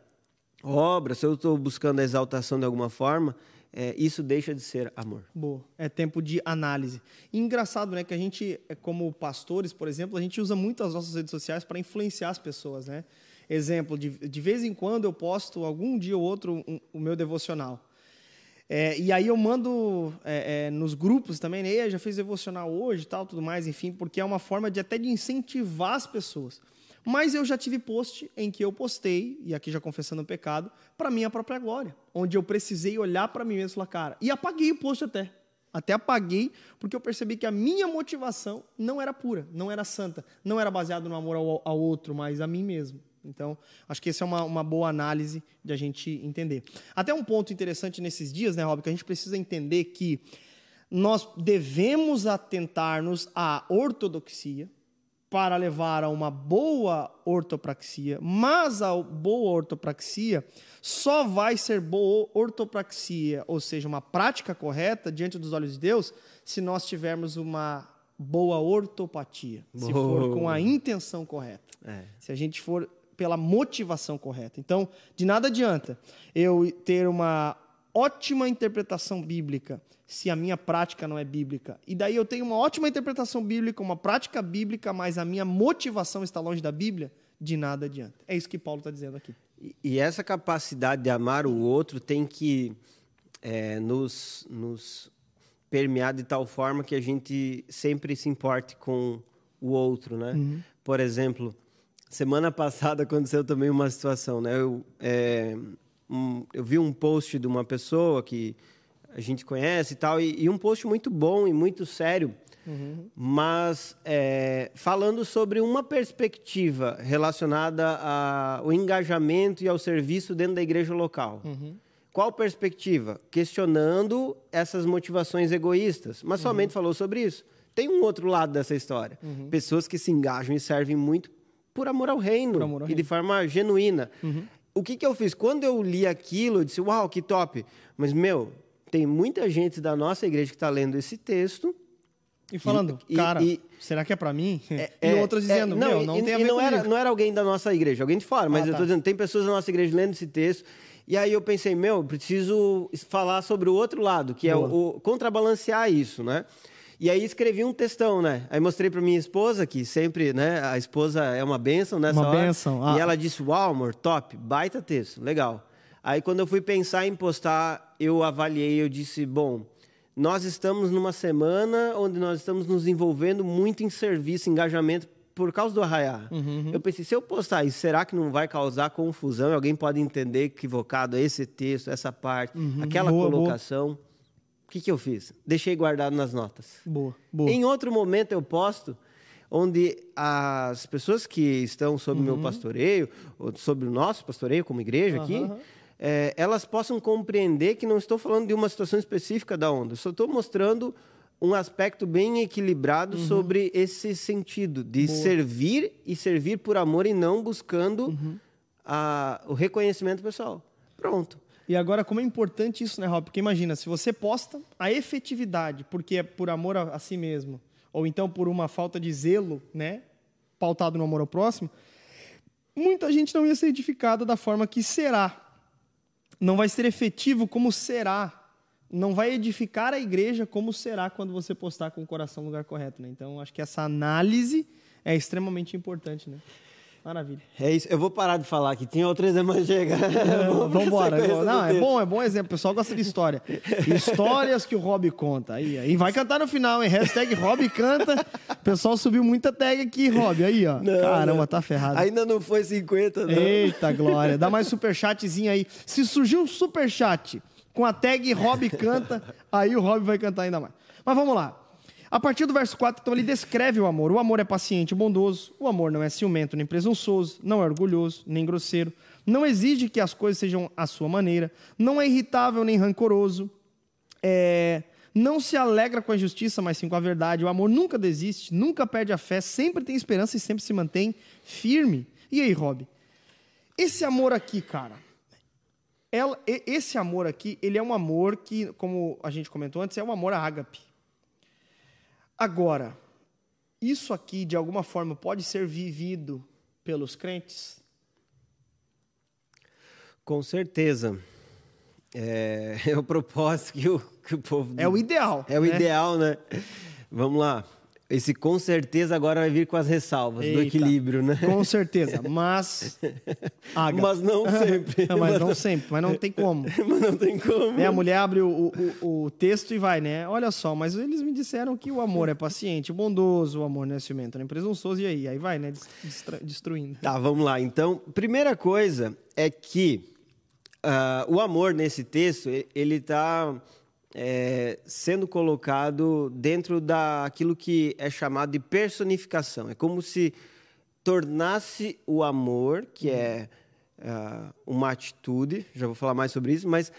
obra, se eu estou buscando a exaltação de alguma forma, é, isso deixa de ser amor. Boa. É tempo de análise. E engraçado, né, que a gente, é, como pastores, por exemplo, a gente usa muito as nossas redes sociais para influenciar as pessoas, né? Exemplo, de, de vez em quando eu posto algum dia ou outro um, o meu devocional. É, e aí eu mando é, é, nos grupos também, né? já fez devocional hoje, tal, tudo mais, enfim, porque é uma forma de até de incentivar as pessoas. Mas eu já tive post em que eu postei, e aqui já confessando o pecado, para minha própria glória. Onde eu precisei olhar para mim mesmo e falar, cara, e apaguei o post até. até apaguei, porque eu percebi que a minha motivação não era pura, não era santa, não era baseado no amor ao, ao outro, mas a mim mesmo. Então, acho que essa é uma, uma boa análise de a gente entender. Até um ponto interessante nesses dias, né, Rob, que a gente precisa entender que nós devemos atentar-nos à ortodoxia para levar a uma boa ortopraxia, mas a boa ortopraxia só vai ser boa ortopraxia, ou seja, uma prática correta diante dos olhos de Deus, se nós tivermos uma boa ortopatia, boa. se for com a intenção correta. É. Se a gente for pela motivação correta. Então, de nada adianta eu ter uma ótima interpretação bíblica se a minha prática não é bíblica. E daí eu tenho uma ótima interpretação bíblica, uma prática bíblica, mas a minha motivação está longe da Bíblia, de nada adianta. É isso que Paulo está dizendo aqui. E essa capacidade de amar o outro tem que é, nos, nos permear de tal forma que a gente sempre se importe com o outro, né? Uhum. Por exemplo, semana passada aconteceu também uma situação, né? Eu, é, um, eu vi um post de uma pessoa que a gente conhece e tal, e, e um post muito bom e muito sério, uhum. mas é, falando sobre uma perspectiva relacionada ao engajamento e ao serviço dentro da igreja local. Uhum. Qual perspectiva? Questionando essas motivações egoístas, mas uhum. somente falou sobre isso. Tem um outro lado dessa história. Uhum. Pessoas que se engajam e servem muito por amor ao reino, amor ao e reino. de forma genuína. Uhum. O que, que eu fiz? Quando eu li aquilo, eu disse, uau, que top. Mas, meu, tem muita gente da nossa igreja que está lendo esse texto. E falando, e, cara, e, será que é para mim? É, e é, outras é, dizendo, é, não, meu, não tem a ver não era, não era alguém da nossa igreja, alguém de fora, mas ah, eu estou tá. dizendo, tem pessoas da nossa igreja lendo esse texto. E aí eu pensei, meu, preciso falar sobre o outro lado, que Boa. é o, o contrabalancear isso, né? E aí escrevi um textão, né? Aí mostrei para minha esposa, que sempre, né? A esposa é uma benção nessa uma hora. Benção. Ah. E ela disse, uau, amor, top, baita texto, legal. Aí quando eu fui pensar em postar, eu avaliei, eu disse, bom, nós estamos numa semana onde nós estamos nos envolvendo muito em serviço, engajamento por causa do arraiar. Uhum. Eu pensei, se eu postar isso, será que não vai causar confusão? Alguém pode entender equivocado esse texto, essa parte, uhum, aquela boa, colocação. Boa. O que, que eu fiz? Deixei guardado nas notas. Boa, boa. Em outro momento eu posto, onde as pessoas que estão sob o meu uhum. pastoreio, ou sobre o nosso pastoreio como igreja aqui, é, elas possam compreender que não estou falando de uma situação específica da onda, só estou mostrando um aspecto bem equilibrado uhum. sobre esse sentido de Boa. servir e servir por amor e não buscando uhum. a, o reconhecimento pessoal. Pronto. E agora, como é importante isso, né, Rob? Porque imagina, se você posta a efetividade, porque é por amor a, a si mesmo, ou então por uma falta de zelo, né, pautado no amor ao próximo, muita gente não ia ser edificada da forma que será não vai ser efetivo como será. Não vai edificar a igreja como será quando você postar com o coração no lugar correto. Né? Então, acho que essa análise é extremamente importante. Né? Maravilha. É isso. Eu vou parar de falar aqui. Tinha outro exemplo, mas chega. Vamos embora. Não, é bom, é bom exemplo. O pessoal gosta de história. Histórias que o Rob conta. Aí, aí vai cantar no final, hein? Hashtag Rob canta. O pessoal subiu muita tag aqui, Rob. Aí, ó. Não, Caramba, não. tá ferrado. Ainda não foi 50, não. Eita, glória. Dá mais superchatzinho aí. Se surgiu um superchat com a tag Rob canta, aí o Rob vai cantar ainda mais. Mas vamos lá. A partir do verso 4, então, ele descreve o amor. O amor é paciente e bondoso. O amor não é ciumento nem presunçoso. Não é orgulhoso nem grosseiro. Não exige que as coisas sejam à sua maneira. Não é irritável nem rancoroso. É... Não se alegra com a justiça, mas sim com a verdade. O amor nunca desiste, nunca perde a fé, sempre tem esperança e sempre se mantém firme. E aí, Rob? Esse amor aqui, cara, ela, esse amor aqui, ele é um amor que, como a gente comentou antes, é um amor ágape. Agora, isso aqui de alguma forma pode ser vivido pelos crentes? Com certeza. É, é o propósito que o, que o povo. É o ideal. É o né? ideal, né? Vamos lá. Esse com certeza agora vai vir com as ressalvas Eita, do equilíbrio, né? Com certeza, mas. Mas não sempre. não, mas não sempre, mas não tem como. mas não tem como. Né? A mulher abre o, o, o, texto e vai, né? Olha só, mas eles me disseram que o amor é paciente, bondoso, o amor não é ciumento, nem presunçoso, e aí? Aí vai, né? Destruindo. Tá, vamos lá. Então, primeira coisa é que uh, o amor nesse texto, ele está é, sendo colocado dentro daquilo que é chamado de personificação. É como se tornasse o amor, que é uh, uma atitude, já vou falar mais sobre isso, mas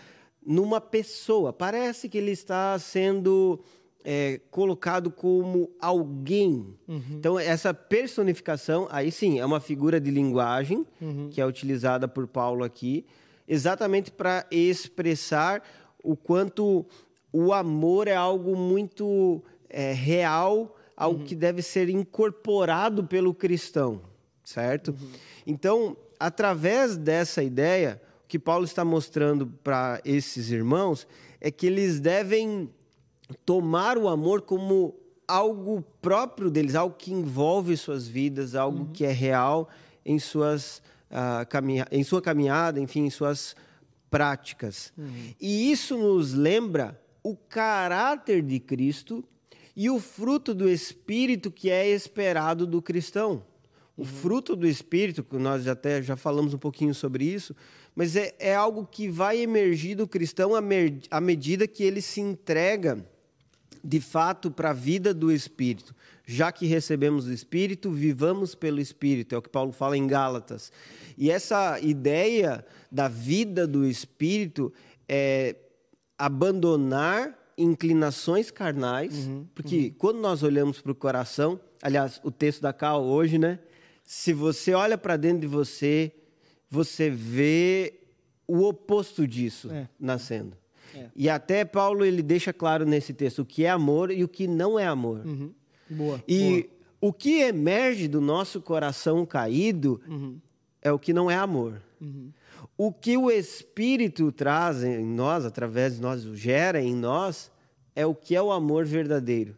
numa pessoa. Parece que ele está sendo é, colocado como alguém. Uhum. Então, essa personificação, aí sim, é uma figura de linguagem uhum. que é utilizada por Paulo aqui, exatamente para expressar o quanto o amor é algo muito é, real, algo uhum. que deve ser incorporado pelo cristão, certo? Uhum. Então, através dessa ideia, o que Paulo está mostrando para esses irmãos é que eles devem tomar o amor como algo próprio deles, algo que envolve suas vidas, algo uhum. que é real em suas uh, em sua caminhada, enfim, em suas práticas. Uhum. E isso nos lembra o caráter de Cristo e o fruto do Espírito que é esperado do cristão. O uhum. fruto do Espírito, que nós até já falamos um pouquinho sobre isso, mas é, é algo que vai emergir do cristão à, à medida que ele se entrega de fato para a vida do Espírito. Já que recebemos o Espírito, vivamos pelo Espírito, é o que Paulo fala em Gálatas. E essa ideia da vida do Espírito é abandonar inclinações carnais, uhum, porque uhum. quando nós olhamos para o coração, aliás, o texto da Cal hoje, né? Se você olha para dentro de você, você vê o oposto disso é. nascendo. É. E até Paulo ele deixa claro nesse texto o que é amor e o que não é amor. Uhum. Boa. E boa. o que emerge do nosso coração caído uhum. é o que não é amor. Uhum. O que o Espírito traz em nós, através de nós, gera em nós, é o que é o amor verdadeiro.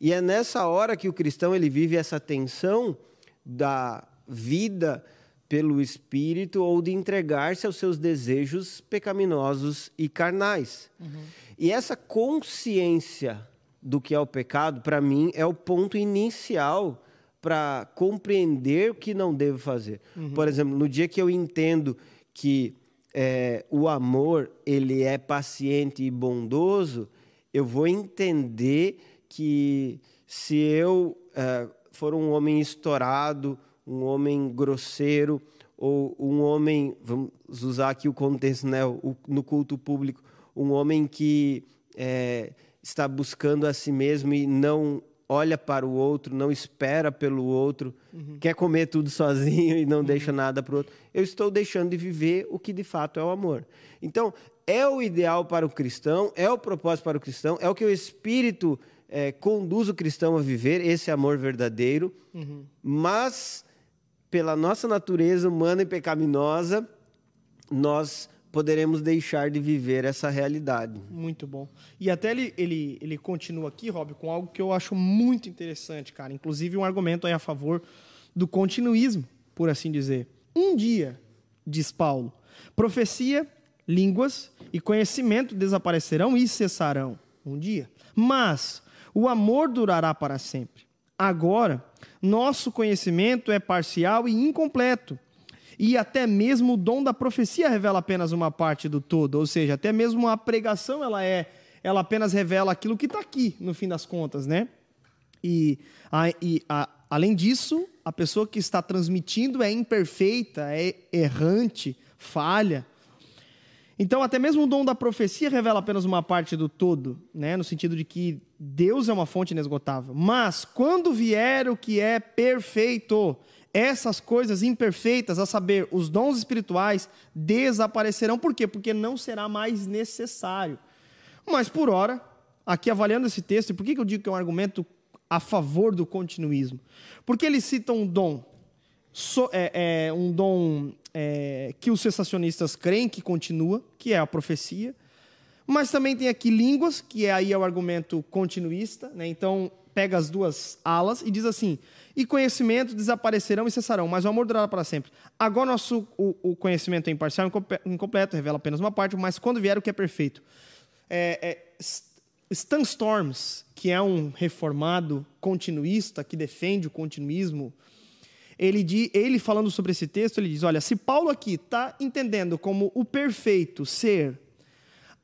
E é nessa hora que o cristão ele vive essa tensão da vida pelo espírito ou de entregar-se aos seus desejos pecaminosos e carnais. Uhum. E essa consciência do que é o pecado, para mim, é o ponto inicial para compreender o que não devo fazer. Uhum. Por exemplo, no dia que eu entendo que é, o amor ele é paciente e bondoso, eu vou entender que se eu é, for um homem estourado, um homem grosseiro ou um homem, vamos usar aqui o contexto, né, o, no culto público, um homem que é, está buscando a si mesmo e não olha para o outro, não espera pelo outro, uhum. quer comer tudo sozinho e não uhum. deixa nada para o outro. Eu estou deixando de viver o que de fato é o amor. Então, é o ideal para o cristão, é o propósito para o cristão, é o que o Espírito é, conduz o cristão a viver, esse amor verdadeiro, uhum. mas pela nossa natureza humana e pecaminosa, nós poderemos deixar de viver essa realidade. Muito bom. E até ele, ele, ele continua aqui, Rob, com algo que eu acho muito interessante, cara. Inclusive um argumento aí a favor do continuismo, por assim dizer. Um dia, diz Paulo, profecia, línguas e conhecimento desaparecerão e cessarão. Um dia. Mas o amor durará para sempre. Agora, nosso conhecimento é parcial e incompleto. E até mesmo o dom da profecia revela apenas uma parte do todo, ou seja, até mesmo a pregação ela é, ela apenas revela aquilo que está aqui, no fim das contas, né? E, a, e a, além disso, a pessoa que está transmitindo é imperfeita, é errante, falha. Então, até mesmo o dom da profecia revela apenas uma parte do todo, né? no sentido de que Deus é uma fonte inesgotável. Mas, quando vier o que é perfeito, essas coisas imperfeitas, a saber, os dons espirituais, desaparecerão. Por quê? Porque não será mais necessário. Mas, por hora, aqui avaliando esse texto, e por que eu digo que é um argumento a favor do continuismo? Porque ele cita um dom, é, é, um dom é, que os sensacionistas creem que continua, que é a profecia. Mas também tem aqui línguas, que aí é o argumento continuista, né? Então pega as duas alas e diz assim: e conhecimento desaparecerão e cessarão, mas o amor durará para sempre. Agora nosso o, o conhecimento é imparcial, incompleto, revela apenas uma parte, mas quando vier o que é perfeito. É, é, Stan Storms, que é um reformado continuista que defende o continuismo ele, ele falando sobre esse texto, ele diz: olha, se Paulo aqui está entendendo como o perfeito ser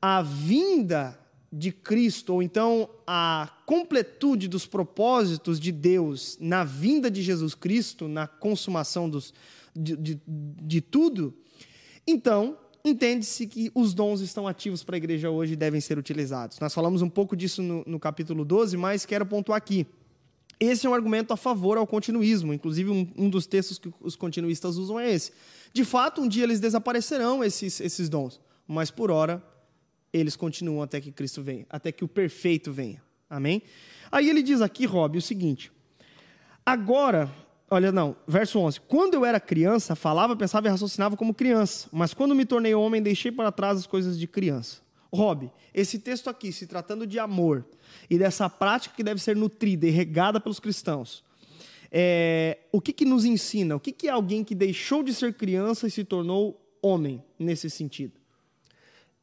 a vinda de Cristo, ou então a completude dos propósitos de Deus na vinda de Jesus Cristo, na consumação dos, de, de, de tudo, então entende-se que os dons estão ativos para a igreja hoje e devem ser utilizados. Nós falamos um pouco disso no, no capítulo 12, mas quero pontuar aqui. Esse é um argumento a favor ao continuismo. Inclusive, um, um, dos textos que os continuistas usam é esse. De fato, um dia eles desaparecerão, esses, esses dons. Mas, por hora, eles continuam até que Cristo venha, até que o perfeito venha. Amém? Aí ele diz aqui, Rob, o seguinte: Agora, olha, não, verso 11: Quando eu era criança, falava, pensava e raciocinava como criança, mas quando me tornei homem, deixei para trás as coisas de criança. Rob, esse texto aqui, se tratando de amor e dessa prática que deve ser nutrida e regada pelos cristãos, é, o que, que nos ensina? O que, que é alguém que deixou de ser criança e se tornou homem nesse sentido?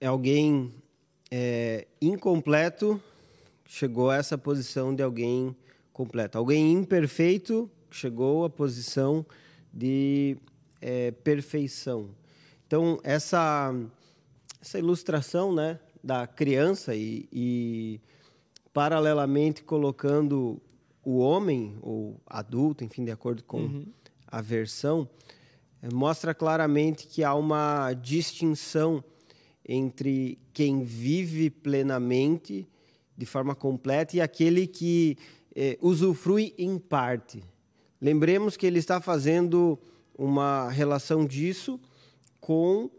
É alguém é, incompleto chegou a essa posição de alguém completo. Alguém imperfeito chegou à posição de é, perfeição. Então, essa, essa ilustração né, da criança e, e, paralelamente colocando o homem, ou adulto, enfim, de acordo com uhum. a versão, é, mostra claramente que há uma distinção entre quem vive plenamente, de forma completa, e aquele que eh, usufrui em parte. Lembremos que ele está fazendo uma relação disso com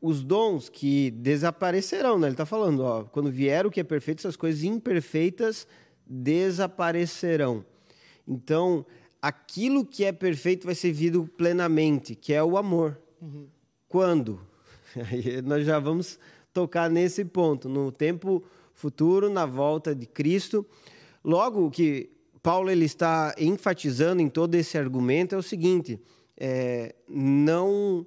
os dons que desaparecerão. Né? Ele está falando, ó, quando vier o que é perfeito, essas coisas imperfeitas desaparecerão. Então, aquilo que é perfeito vai ser vivido plenamente, que é o amor. Uhum. Quando? Nós já vamos tocar nesse ponto, no tempo futuro, na volta de Cristo. Logo, o que Paulo ele está enfatizando em todo esse argumento é o seguinte: é, não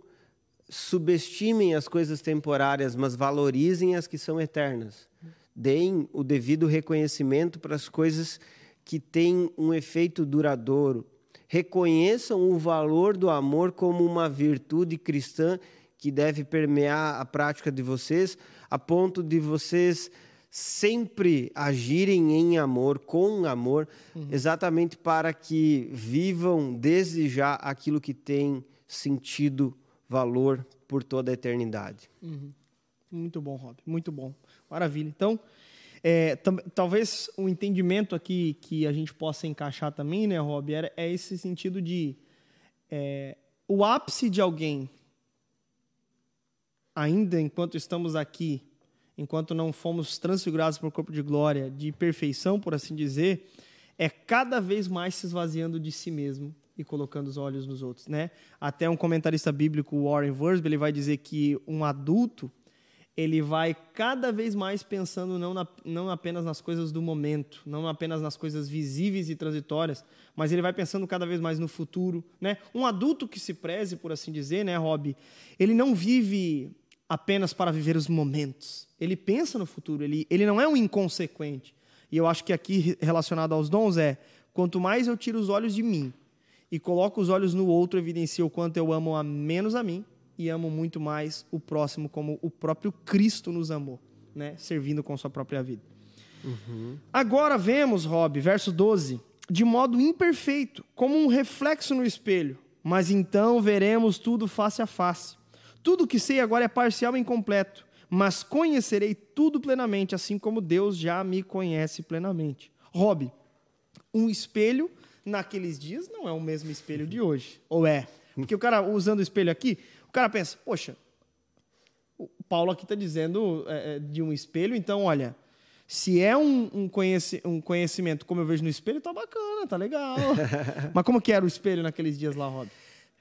subestimem as coisas temporárias, mas valorizem as que são eternas. Deem o devido reconhecimento para as coisas que têm um efeito duradouro. Reconheçam o valor do amor como uma virtude cristã que deve permear a prática de vocês, a ponto de vocês sempre agirem em amor, com amor, uhum. exatamente para que vivam desde já aquilo que tem sentido, valor por toda a eternidade. Uhum. Muito bom, Rob, muito bom. Maravilha. Então, é, talvez o entendimento aqui que a gente possa encaixar também, né, Rob, é, é esse sentido de é, o ápice de alguém ainda enquanto estamos aqui, enquanto não fomos transfigurados o corpo de glória, de perfeição, por assim dizer, é cada vez mais se esvaziando de si mesmo e colocando os olhos nos outros, né? Até um comentarista bíblico, Warren Wiersbe, ele vai dizer que um adulto ele vai cada vez mais pensando não, na, não apenas nas coisas do momento, não apenas nas coisas visíveis e transitórias, mas ele vai pensando cada vez mais no futuro, né? Um adulto que se preze, por assim dizer, né, Rob, ele não vive apenas para viver os momentos. Ele pensa no futuro, ele, ele não é um inconsequente. E eu acho que aqui, relacionado aos dons, é: quanto mais eu tiro os olhos de mim e coloco os olhos no outro, evidencia o quanto eu amo a menos a mim e amo muito mais o próximo, como o próprio Cristo nos amou, né? servindo com sua própria vida. Uhum. Agora vemos, Rob, verso 12, de modo imperfeito, como um reflexo no espelho, mas então veremos tudo face a face. Tudo que sei agora é parcial e incompleto, mas conhecerei tudo plenamente, assim como Deus já me conhece plenamente. Rob, um espelho naqueles dias não é o mesmo espelho de hoje, ou é? Porque o cara usando o espelho aqui, o cara pensa, poxa, o Paulo aqui está dizendo é, é, de um espelho, então olha, se é um, um, conheci, um, conhecimento como eu vejo no espelho, tá bacana, tá legal. Mas como que era o espelho naqueles dias lá, Rob?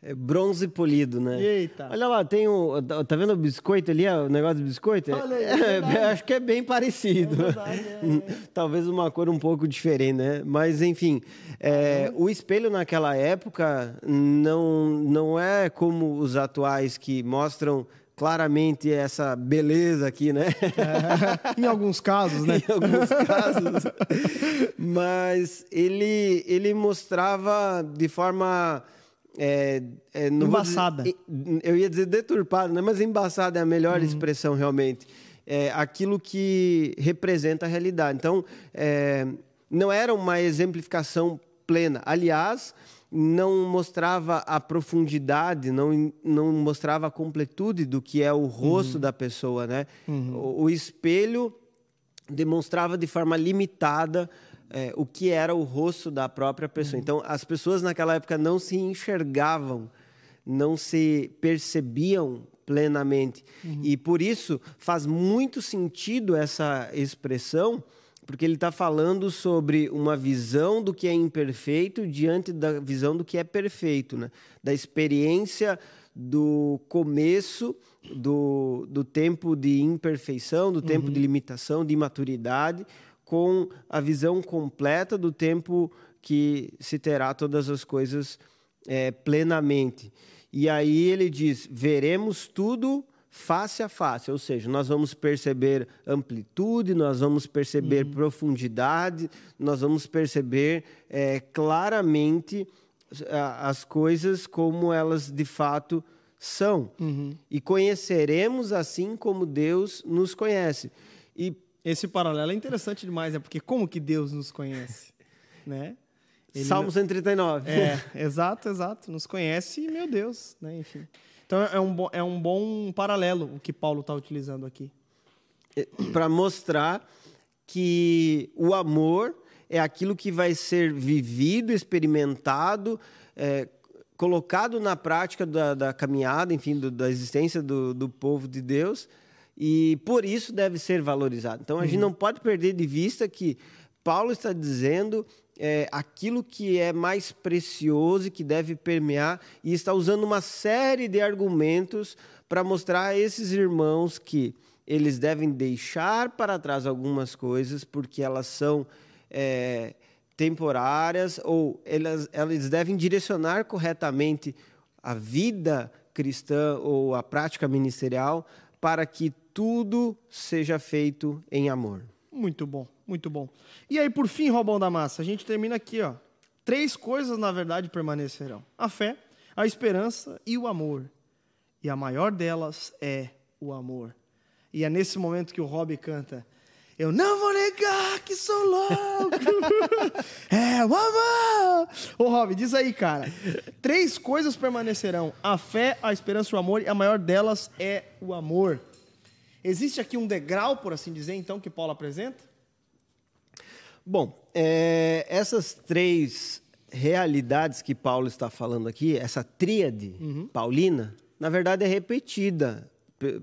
É bronze polido, né? Eita. Olha lá, tem o. Tá vendo o biscoito ali, o negócio do biscoito? Olha aí, é, acho que é bem parecido. É verdade, é, é. Talvez uma cor um pouco diferente, né? Mas, enfim, é, uhum. o espelho naquela época não, não é como os atuais que mostram claramente essa beleza aqui, né? É, em alguns casos, né? em alguns casos. Mas ele, ele mostrava de forma é, é, embaçada. Dizer, eu ia dizer deturpado, né? mas embaçada é a melhor uhum. expressão realmente. é, aquilo que representa a realidade. Então, é, não era uma exemplificação plena. Aliás, não mostrava a profundidade, não, não mostrava a completude do que é o rosto uhum. da pessoa, né? Uhum. O, o, espelho demonstrava de forma limitada é, o que era o rosto da própria pessoa. Uhum. Então, as pessoas naquela época não se enxergavam, não se percebiam plenamente. Uhum. E por isso faz muito sentido essa expressão porque ele está falando sobre uma visão do que é imperfeito diante da visão do que é perfeito, né? da experiência do começo do, do tempo de imperfeição, do tempo uhum. de limitação, de imaturidade, com a visão completa do tempo que se terá todas as coisas é, plenamente. E aí ele diz: veremos tudo face a face, ou seja, nós vamos perceber amplitude, nós vamos perceber uhum. profundidade, nós vamos perceber é, claramente as coisas como elas de fato são. Uhum. E conheceremos assim como Deus nos conhece. E esse paralelo é interessante demais, é porque como que Deus nos conhece, né? Ele... Salmo 139. É, exato, exato. Nos conhece e, meu Deus, né? Enfim. Então é um, bom, é um bom paralelo o que Paulo está utilizando aqui. É, Para mostrar que o amor é aquilo que vai ser vivido, experimentado, é, colocado na prática da, da caminhada, enfim, do, da existência do, do, povo de Deus, e por isso deve ser valorizado. Então a uhum. gente não pode perder de vista que Paulo está dizendo é, aquilo que é mais precioso e que deve permear, e está usando uma série de argumentos para mostrar a esses irmãos que eles devem deixar para trás algumas coisas, porque elas são é, temporárias, ou elas, elas devem direcionar corretamente a vida cristã ou a prática ministerial para que tudo seja feito em amor. Muito bom, muito bom. E aí, por fim, Robão da Massa, a gente termina aqui, ó. Três coisas, na verdade, permanecerão: a fé, a esperança e o amor. E a maior delas é o amor. E é nesse momento que o Rob canta. Eu não vou negar que sou louco. é o amor. Ô, Rob, diz aí, cara. Três coisas permanecerão: a fé, a esperança e o amor, e a maior delas é o amor. Existe aqui um degrau, por assim dizer, então, que Paulo apresenta? Bom, é, essas três realidades que Paulo está falando aqui, essa tríade uhum. paulina, na verdade é repetida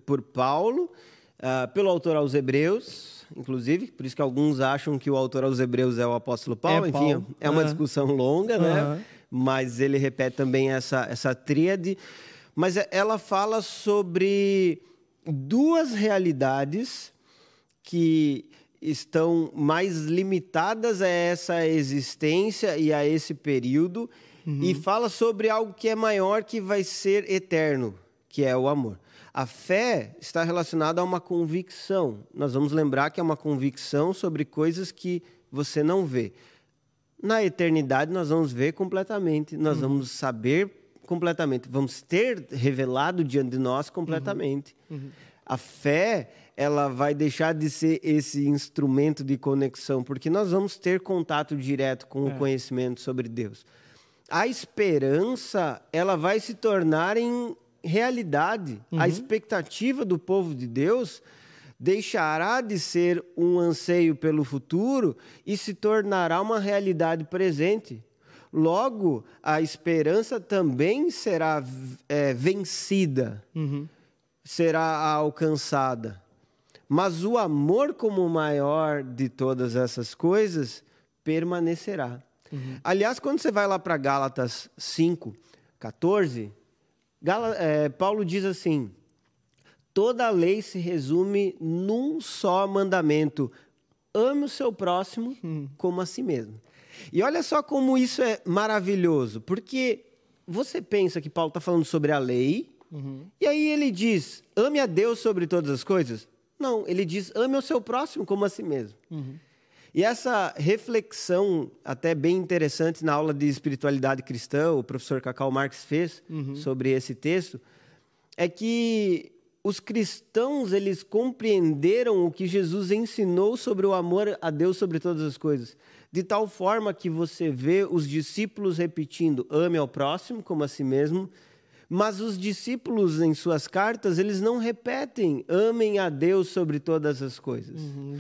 por Paulo, uh, pelo autor aos Hebreus, inclusive, por isso que alguns acham que o autor aos Hebreus é o apóstolo Paulo. É Enfim, Paulo. é uma uhum. discussão longa, né? Mas ele repete também essa, essa tríade. Mas ela fala sobre duas realidades que estão mais limitadas a essa existência e a esse período uhum. e fala sobre algo que é maior que vai ser eterno, que é o amor. A fé está relacionada a uma convicção. Nós vamos lembrar que é uma convicção sobre coisas que você não vê. Na eternidade nós vamos ver completamente, nós uhum. vamos saber completamente. Vamos ter revelado diante de nós completamente. Uhum. Uhum. A fé, ela vai deixar de ser esse instrumento de conexão, porque nós vamos ter contato direto com é. o conhecimento sobre Deus. A esperança, ela vai se tornar em realidade. Uhum. A expectativa do povo de Deus deixará de ser um anseio pelo futuro e se tornará uma realidade presente. Logo, a esperança também será é, vencida, uhum. será alcançada. Mas o amor, como maior de todas essas coisas, permanecerá. Uhum. Aliás, quando você vai lá para Gálatas 5, 14, Gala, é, Paulo diz assim: toda a lei se resume num só mandamento: ame o seu próximo uhum. como a si mesmo. E olha só como isso é maravilhoso, porque você pensa que Paulo está falando sobre a lei, uhum. e aí ele diz: ame a Deus sobre todas as coisas? Não, ele diz: ame o seu próximo como a si mesmo. Uhum. E essa reflexão, até bem interessante na aula de espiritualidade cristã, o professor Cacau Marques fez uhum. sobre esse texto, é que os cristãos eles compreenderam o que Jesus ensinou sobre o amor a Deus sobre todas as coisas, de tal forma que você vê os discípulos repetindo: ame ao próximo como a si mesmo. Mas os discípulos em suas cartas, eles não repetem amem a Deus sobre todas as coisas. Uhum.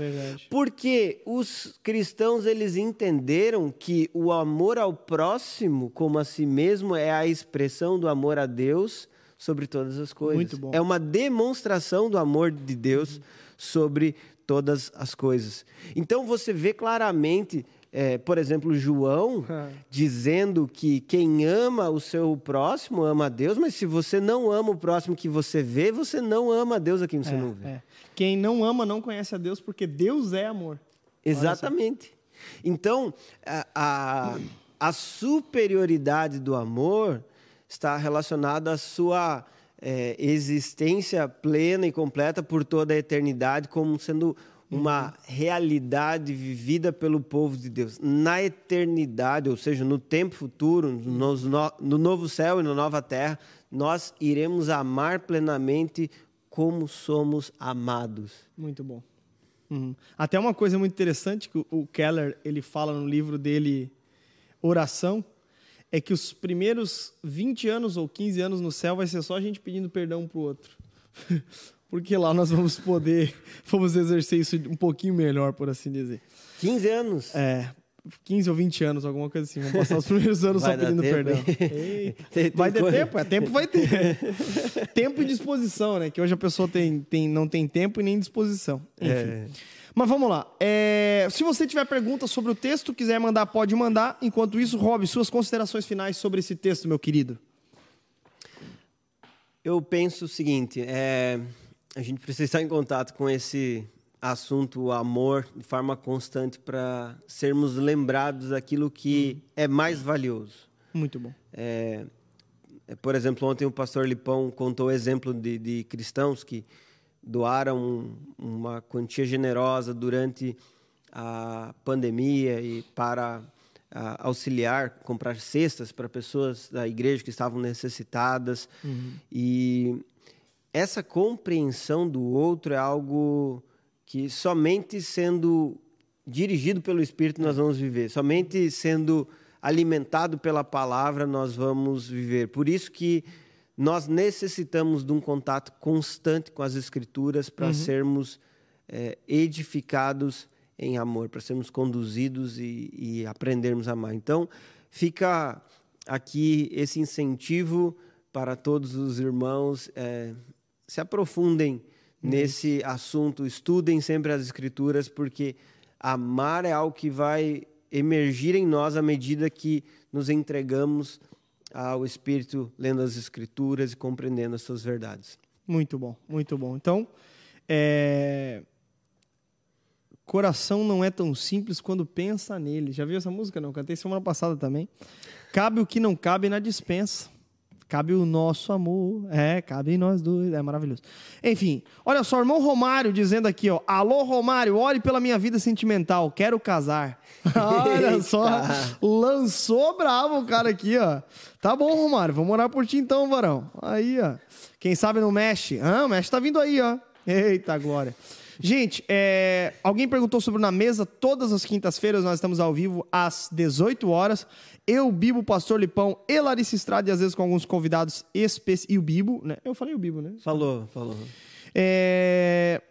Porque os cristãos eles entenderam que o amor ao próximo como a si mesmo é a expressão do amor a Deus sobre todas as coisas. Muito bom. É uma demonstração do amor de Deus sobre todas as coisas. Então você vê claramente, é, por exemplo, João Ah. dizendo que quem ama o seu próximo ama a Deus, mas se você não ama o próximo que você vê, você não ama a Deus a quem você não vê. É. Quem não ama não conhece a Deus, porque Deus é amor. Exatamente. Então, a, a, a superioridade do amor está relacionada à sua é, existência plena e completa por toda a eternidade, como sendo uma realidade vivida pelo povo de Deus. Na eternidade, ou seja, no tempo futuro, nos no, no novo céu e na nova terra, nós iremos amar plenamente como somos amados. Muito bom. Uhum. Até uma coisa muito interessante que o- o Keller ele fala no livro dele Oração é que os primeiros 20 anos ou 15 anos no céu vai ser só a gente pedindo perdão um pro outro. Porque lá nós vamos poder, vamos exercer isso um pouquinho melhor, por assim dizer. 15 anos. É, 15 ou 20 anos, alguma coisa assim. Vamos passar os primeiros anos Vai só pedindo tempo, perdão. Tem- tem Vai ter coisa- tempo? É, tempo vai ter. tempo e disposição, né? Que hoje a pessoa tem, tem, não tem tempo e nem disposição. Enfim. É. Mas vamos lá. É, se você tiver perguntas sobre o texto, quiser mandar, pode mandar. Enquanto isso, Rob, suas considerações finais sobre esse texto, meu querido. Eu penso o seguinte: é, a gente precisa estar em contato com esse assunto, o amor, de forma constante para sermos lembrados daquilo que é mais valioso. Muito bom. É, é, por exemplo, ontem o pastor Lipão contou o exemplo de, de cristãos que doaram uma quantia generosa durante a pandemia e para auxiliar, comprar cestas para pessoas da igreja que estavam necessitadas. E essa compreensão do outro é algo que somente sendo dirigido pelo Espírito nós vamos viver, somente sendo alimentado pela palavra nós vamos viver. Por isso que nós necessitamos de um contato constante com as Escrituras para sermos eh, edificados em amor, para sermos conduzidos e, e aprendermos a amar. Então, fica aqui esse incentivo para todos os irmãos eh, se aprofundem nesse assunto, estudem sempre as Escrituras, porque amar é algo que vai emergir em nós à medida que nos entregamos ao Espírito, lendo as Escrituras e compreendendo as suas verdades. Muito bom, muito bom. Então, é... coração não é tão simples quando pensa nele. Já viu essa música? Não, cantei semana passada também. Cabe o que não cabe na dispensa. Cabe o nosso amor. É, cabe em nós dois. É maravilhoso. Enfim, olha só, irmão Romário dizendo aqui, ó. Alô, Romário, ore pela minha vida sentimental. Quero casar. olha só. Lançou bravo o cara aqui, ó. Tá bom, Romário. Vamos orar por ti então, varão. Aí, ó. Quem sabe não mexe. Ah, o mexe tá vindo aí, ó. Eita, glória. Gente, é, alguém perguntou sobre Na Mesa. Todas as quintas-feiras nós estamos ao vivo às 18 horas. Eu, Bibo, Pastor Lipão e Larissa Estrada, e às vezes com alguns convidados especiais. E o Bibo, né? Eu falei o Bibo, né? Falou, falou. É,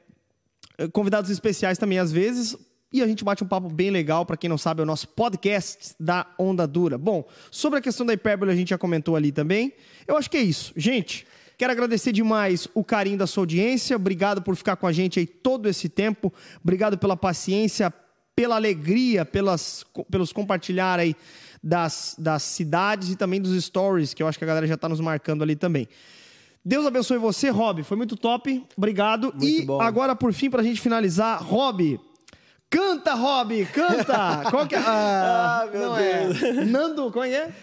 Convidados especiais também às vezes. E a gente bate um papo bem legal, para quem não sabe, é o nosso podcast da Onda Dura. Bom, sobre a questão da hipérbole a gente já comentou ali também. Eu acho que é isso. Gente, quero agradecer demais o carinho da sua audiência. Obrigado por ficar com a gente aí todo esse tempo. Obrigado pela paciência, pela alegria, pelas, pelos compartilhar aí das, das cidades e também dos stories, que eu acho que a galera já está nos marcando ali também. Deus abençoe você, Rob. Foi muito top. Obrigado. Muito e bom. agora, por fim, pra gente finalizar, Rob. Canta, Rob, canta! Qual que é? Ah, Ah, meu não Deus. É. Nando, qual é?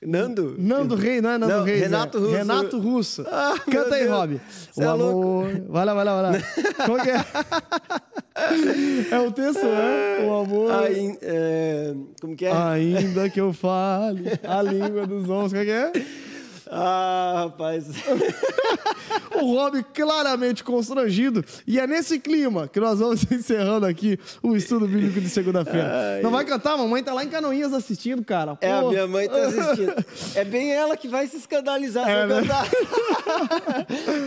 Nando? Nando Rei, não é Nando Não, Reis. Renato é. Russo. Renato Russo. Ah, Canta aí. Rob. Cê o é amor. Vai lá, vai lá, vai lá. Qual que é? é o texto, né? O amor. É, como que é? Ainda que eu fale a língua dos homens. Qual que é? Ah, rapaz. o Rob claramente constrangido. E é nesse clima que nós vamos encerrando aqui o estudo bíblico de segunda-feira. Não vai cantar? Mamãe tá lá em Canoinhas assistindo, cara. Pô. É, a minha mãe tá assistindo. É bem ela que vai se escandalizar é, se eu cantar.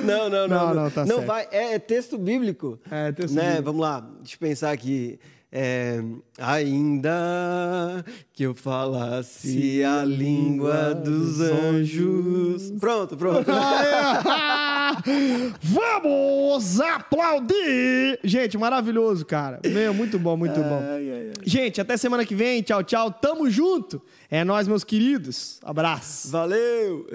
não, não, não. Não, não, não, tá não vai. É, é, texto bíblico. É, texto né? bíblico. Vamos lá. Deixa eu pensar aqui. É, ainda que eu falasse a língua dos anjos. Pronto, pronto. Vamos aplaudir! Gente, maravilhoso, cara. Meu, muito bom, muito bom. Ai, ai, ai. Gente, até semana que vem. Tchau, tchau. Tamo junto. É nós, meus queridos. Abraço. Valeu!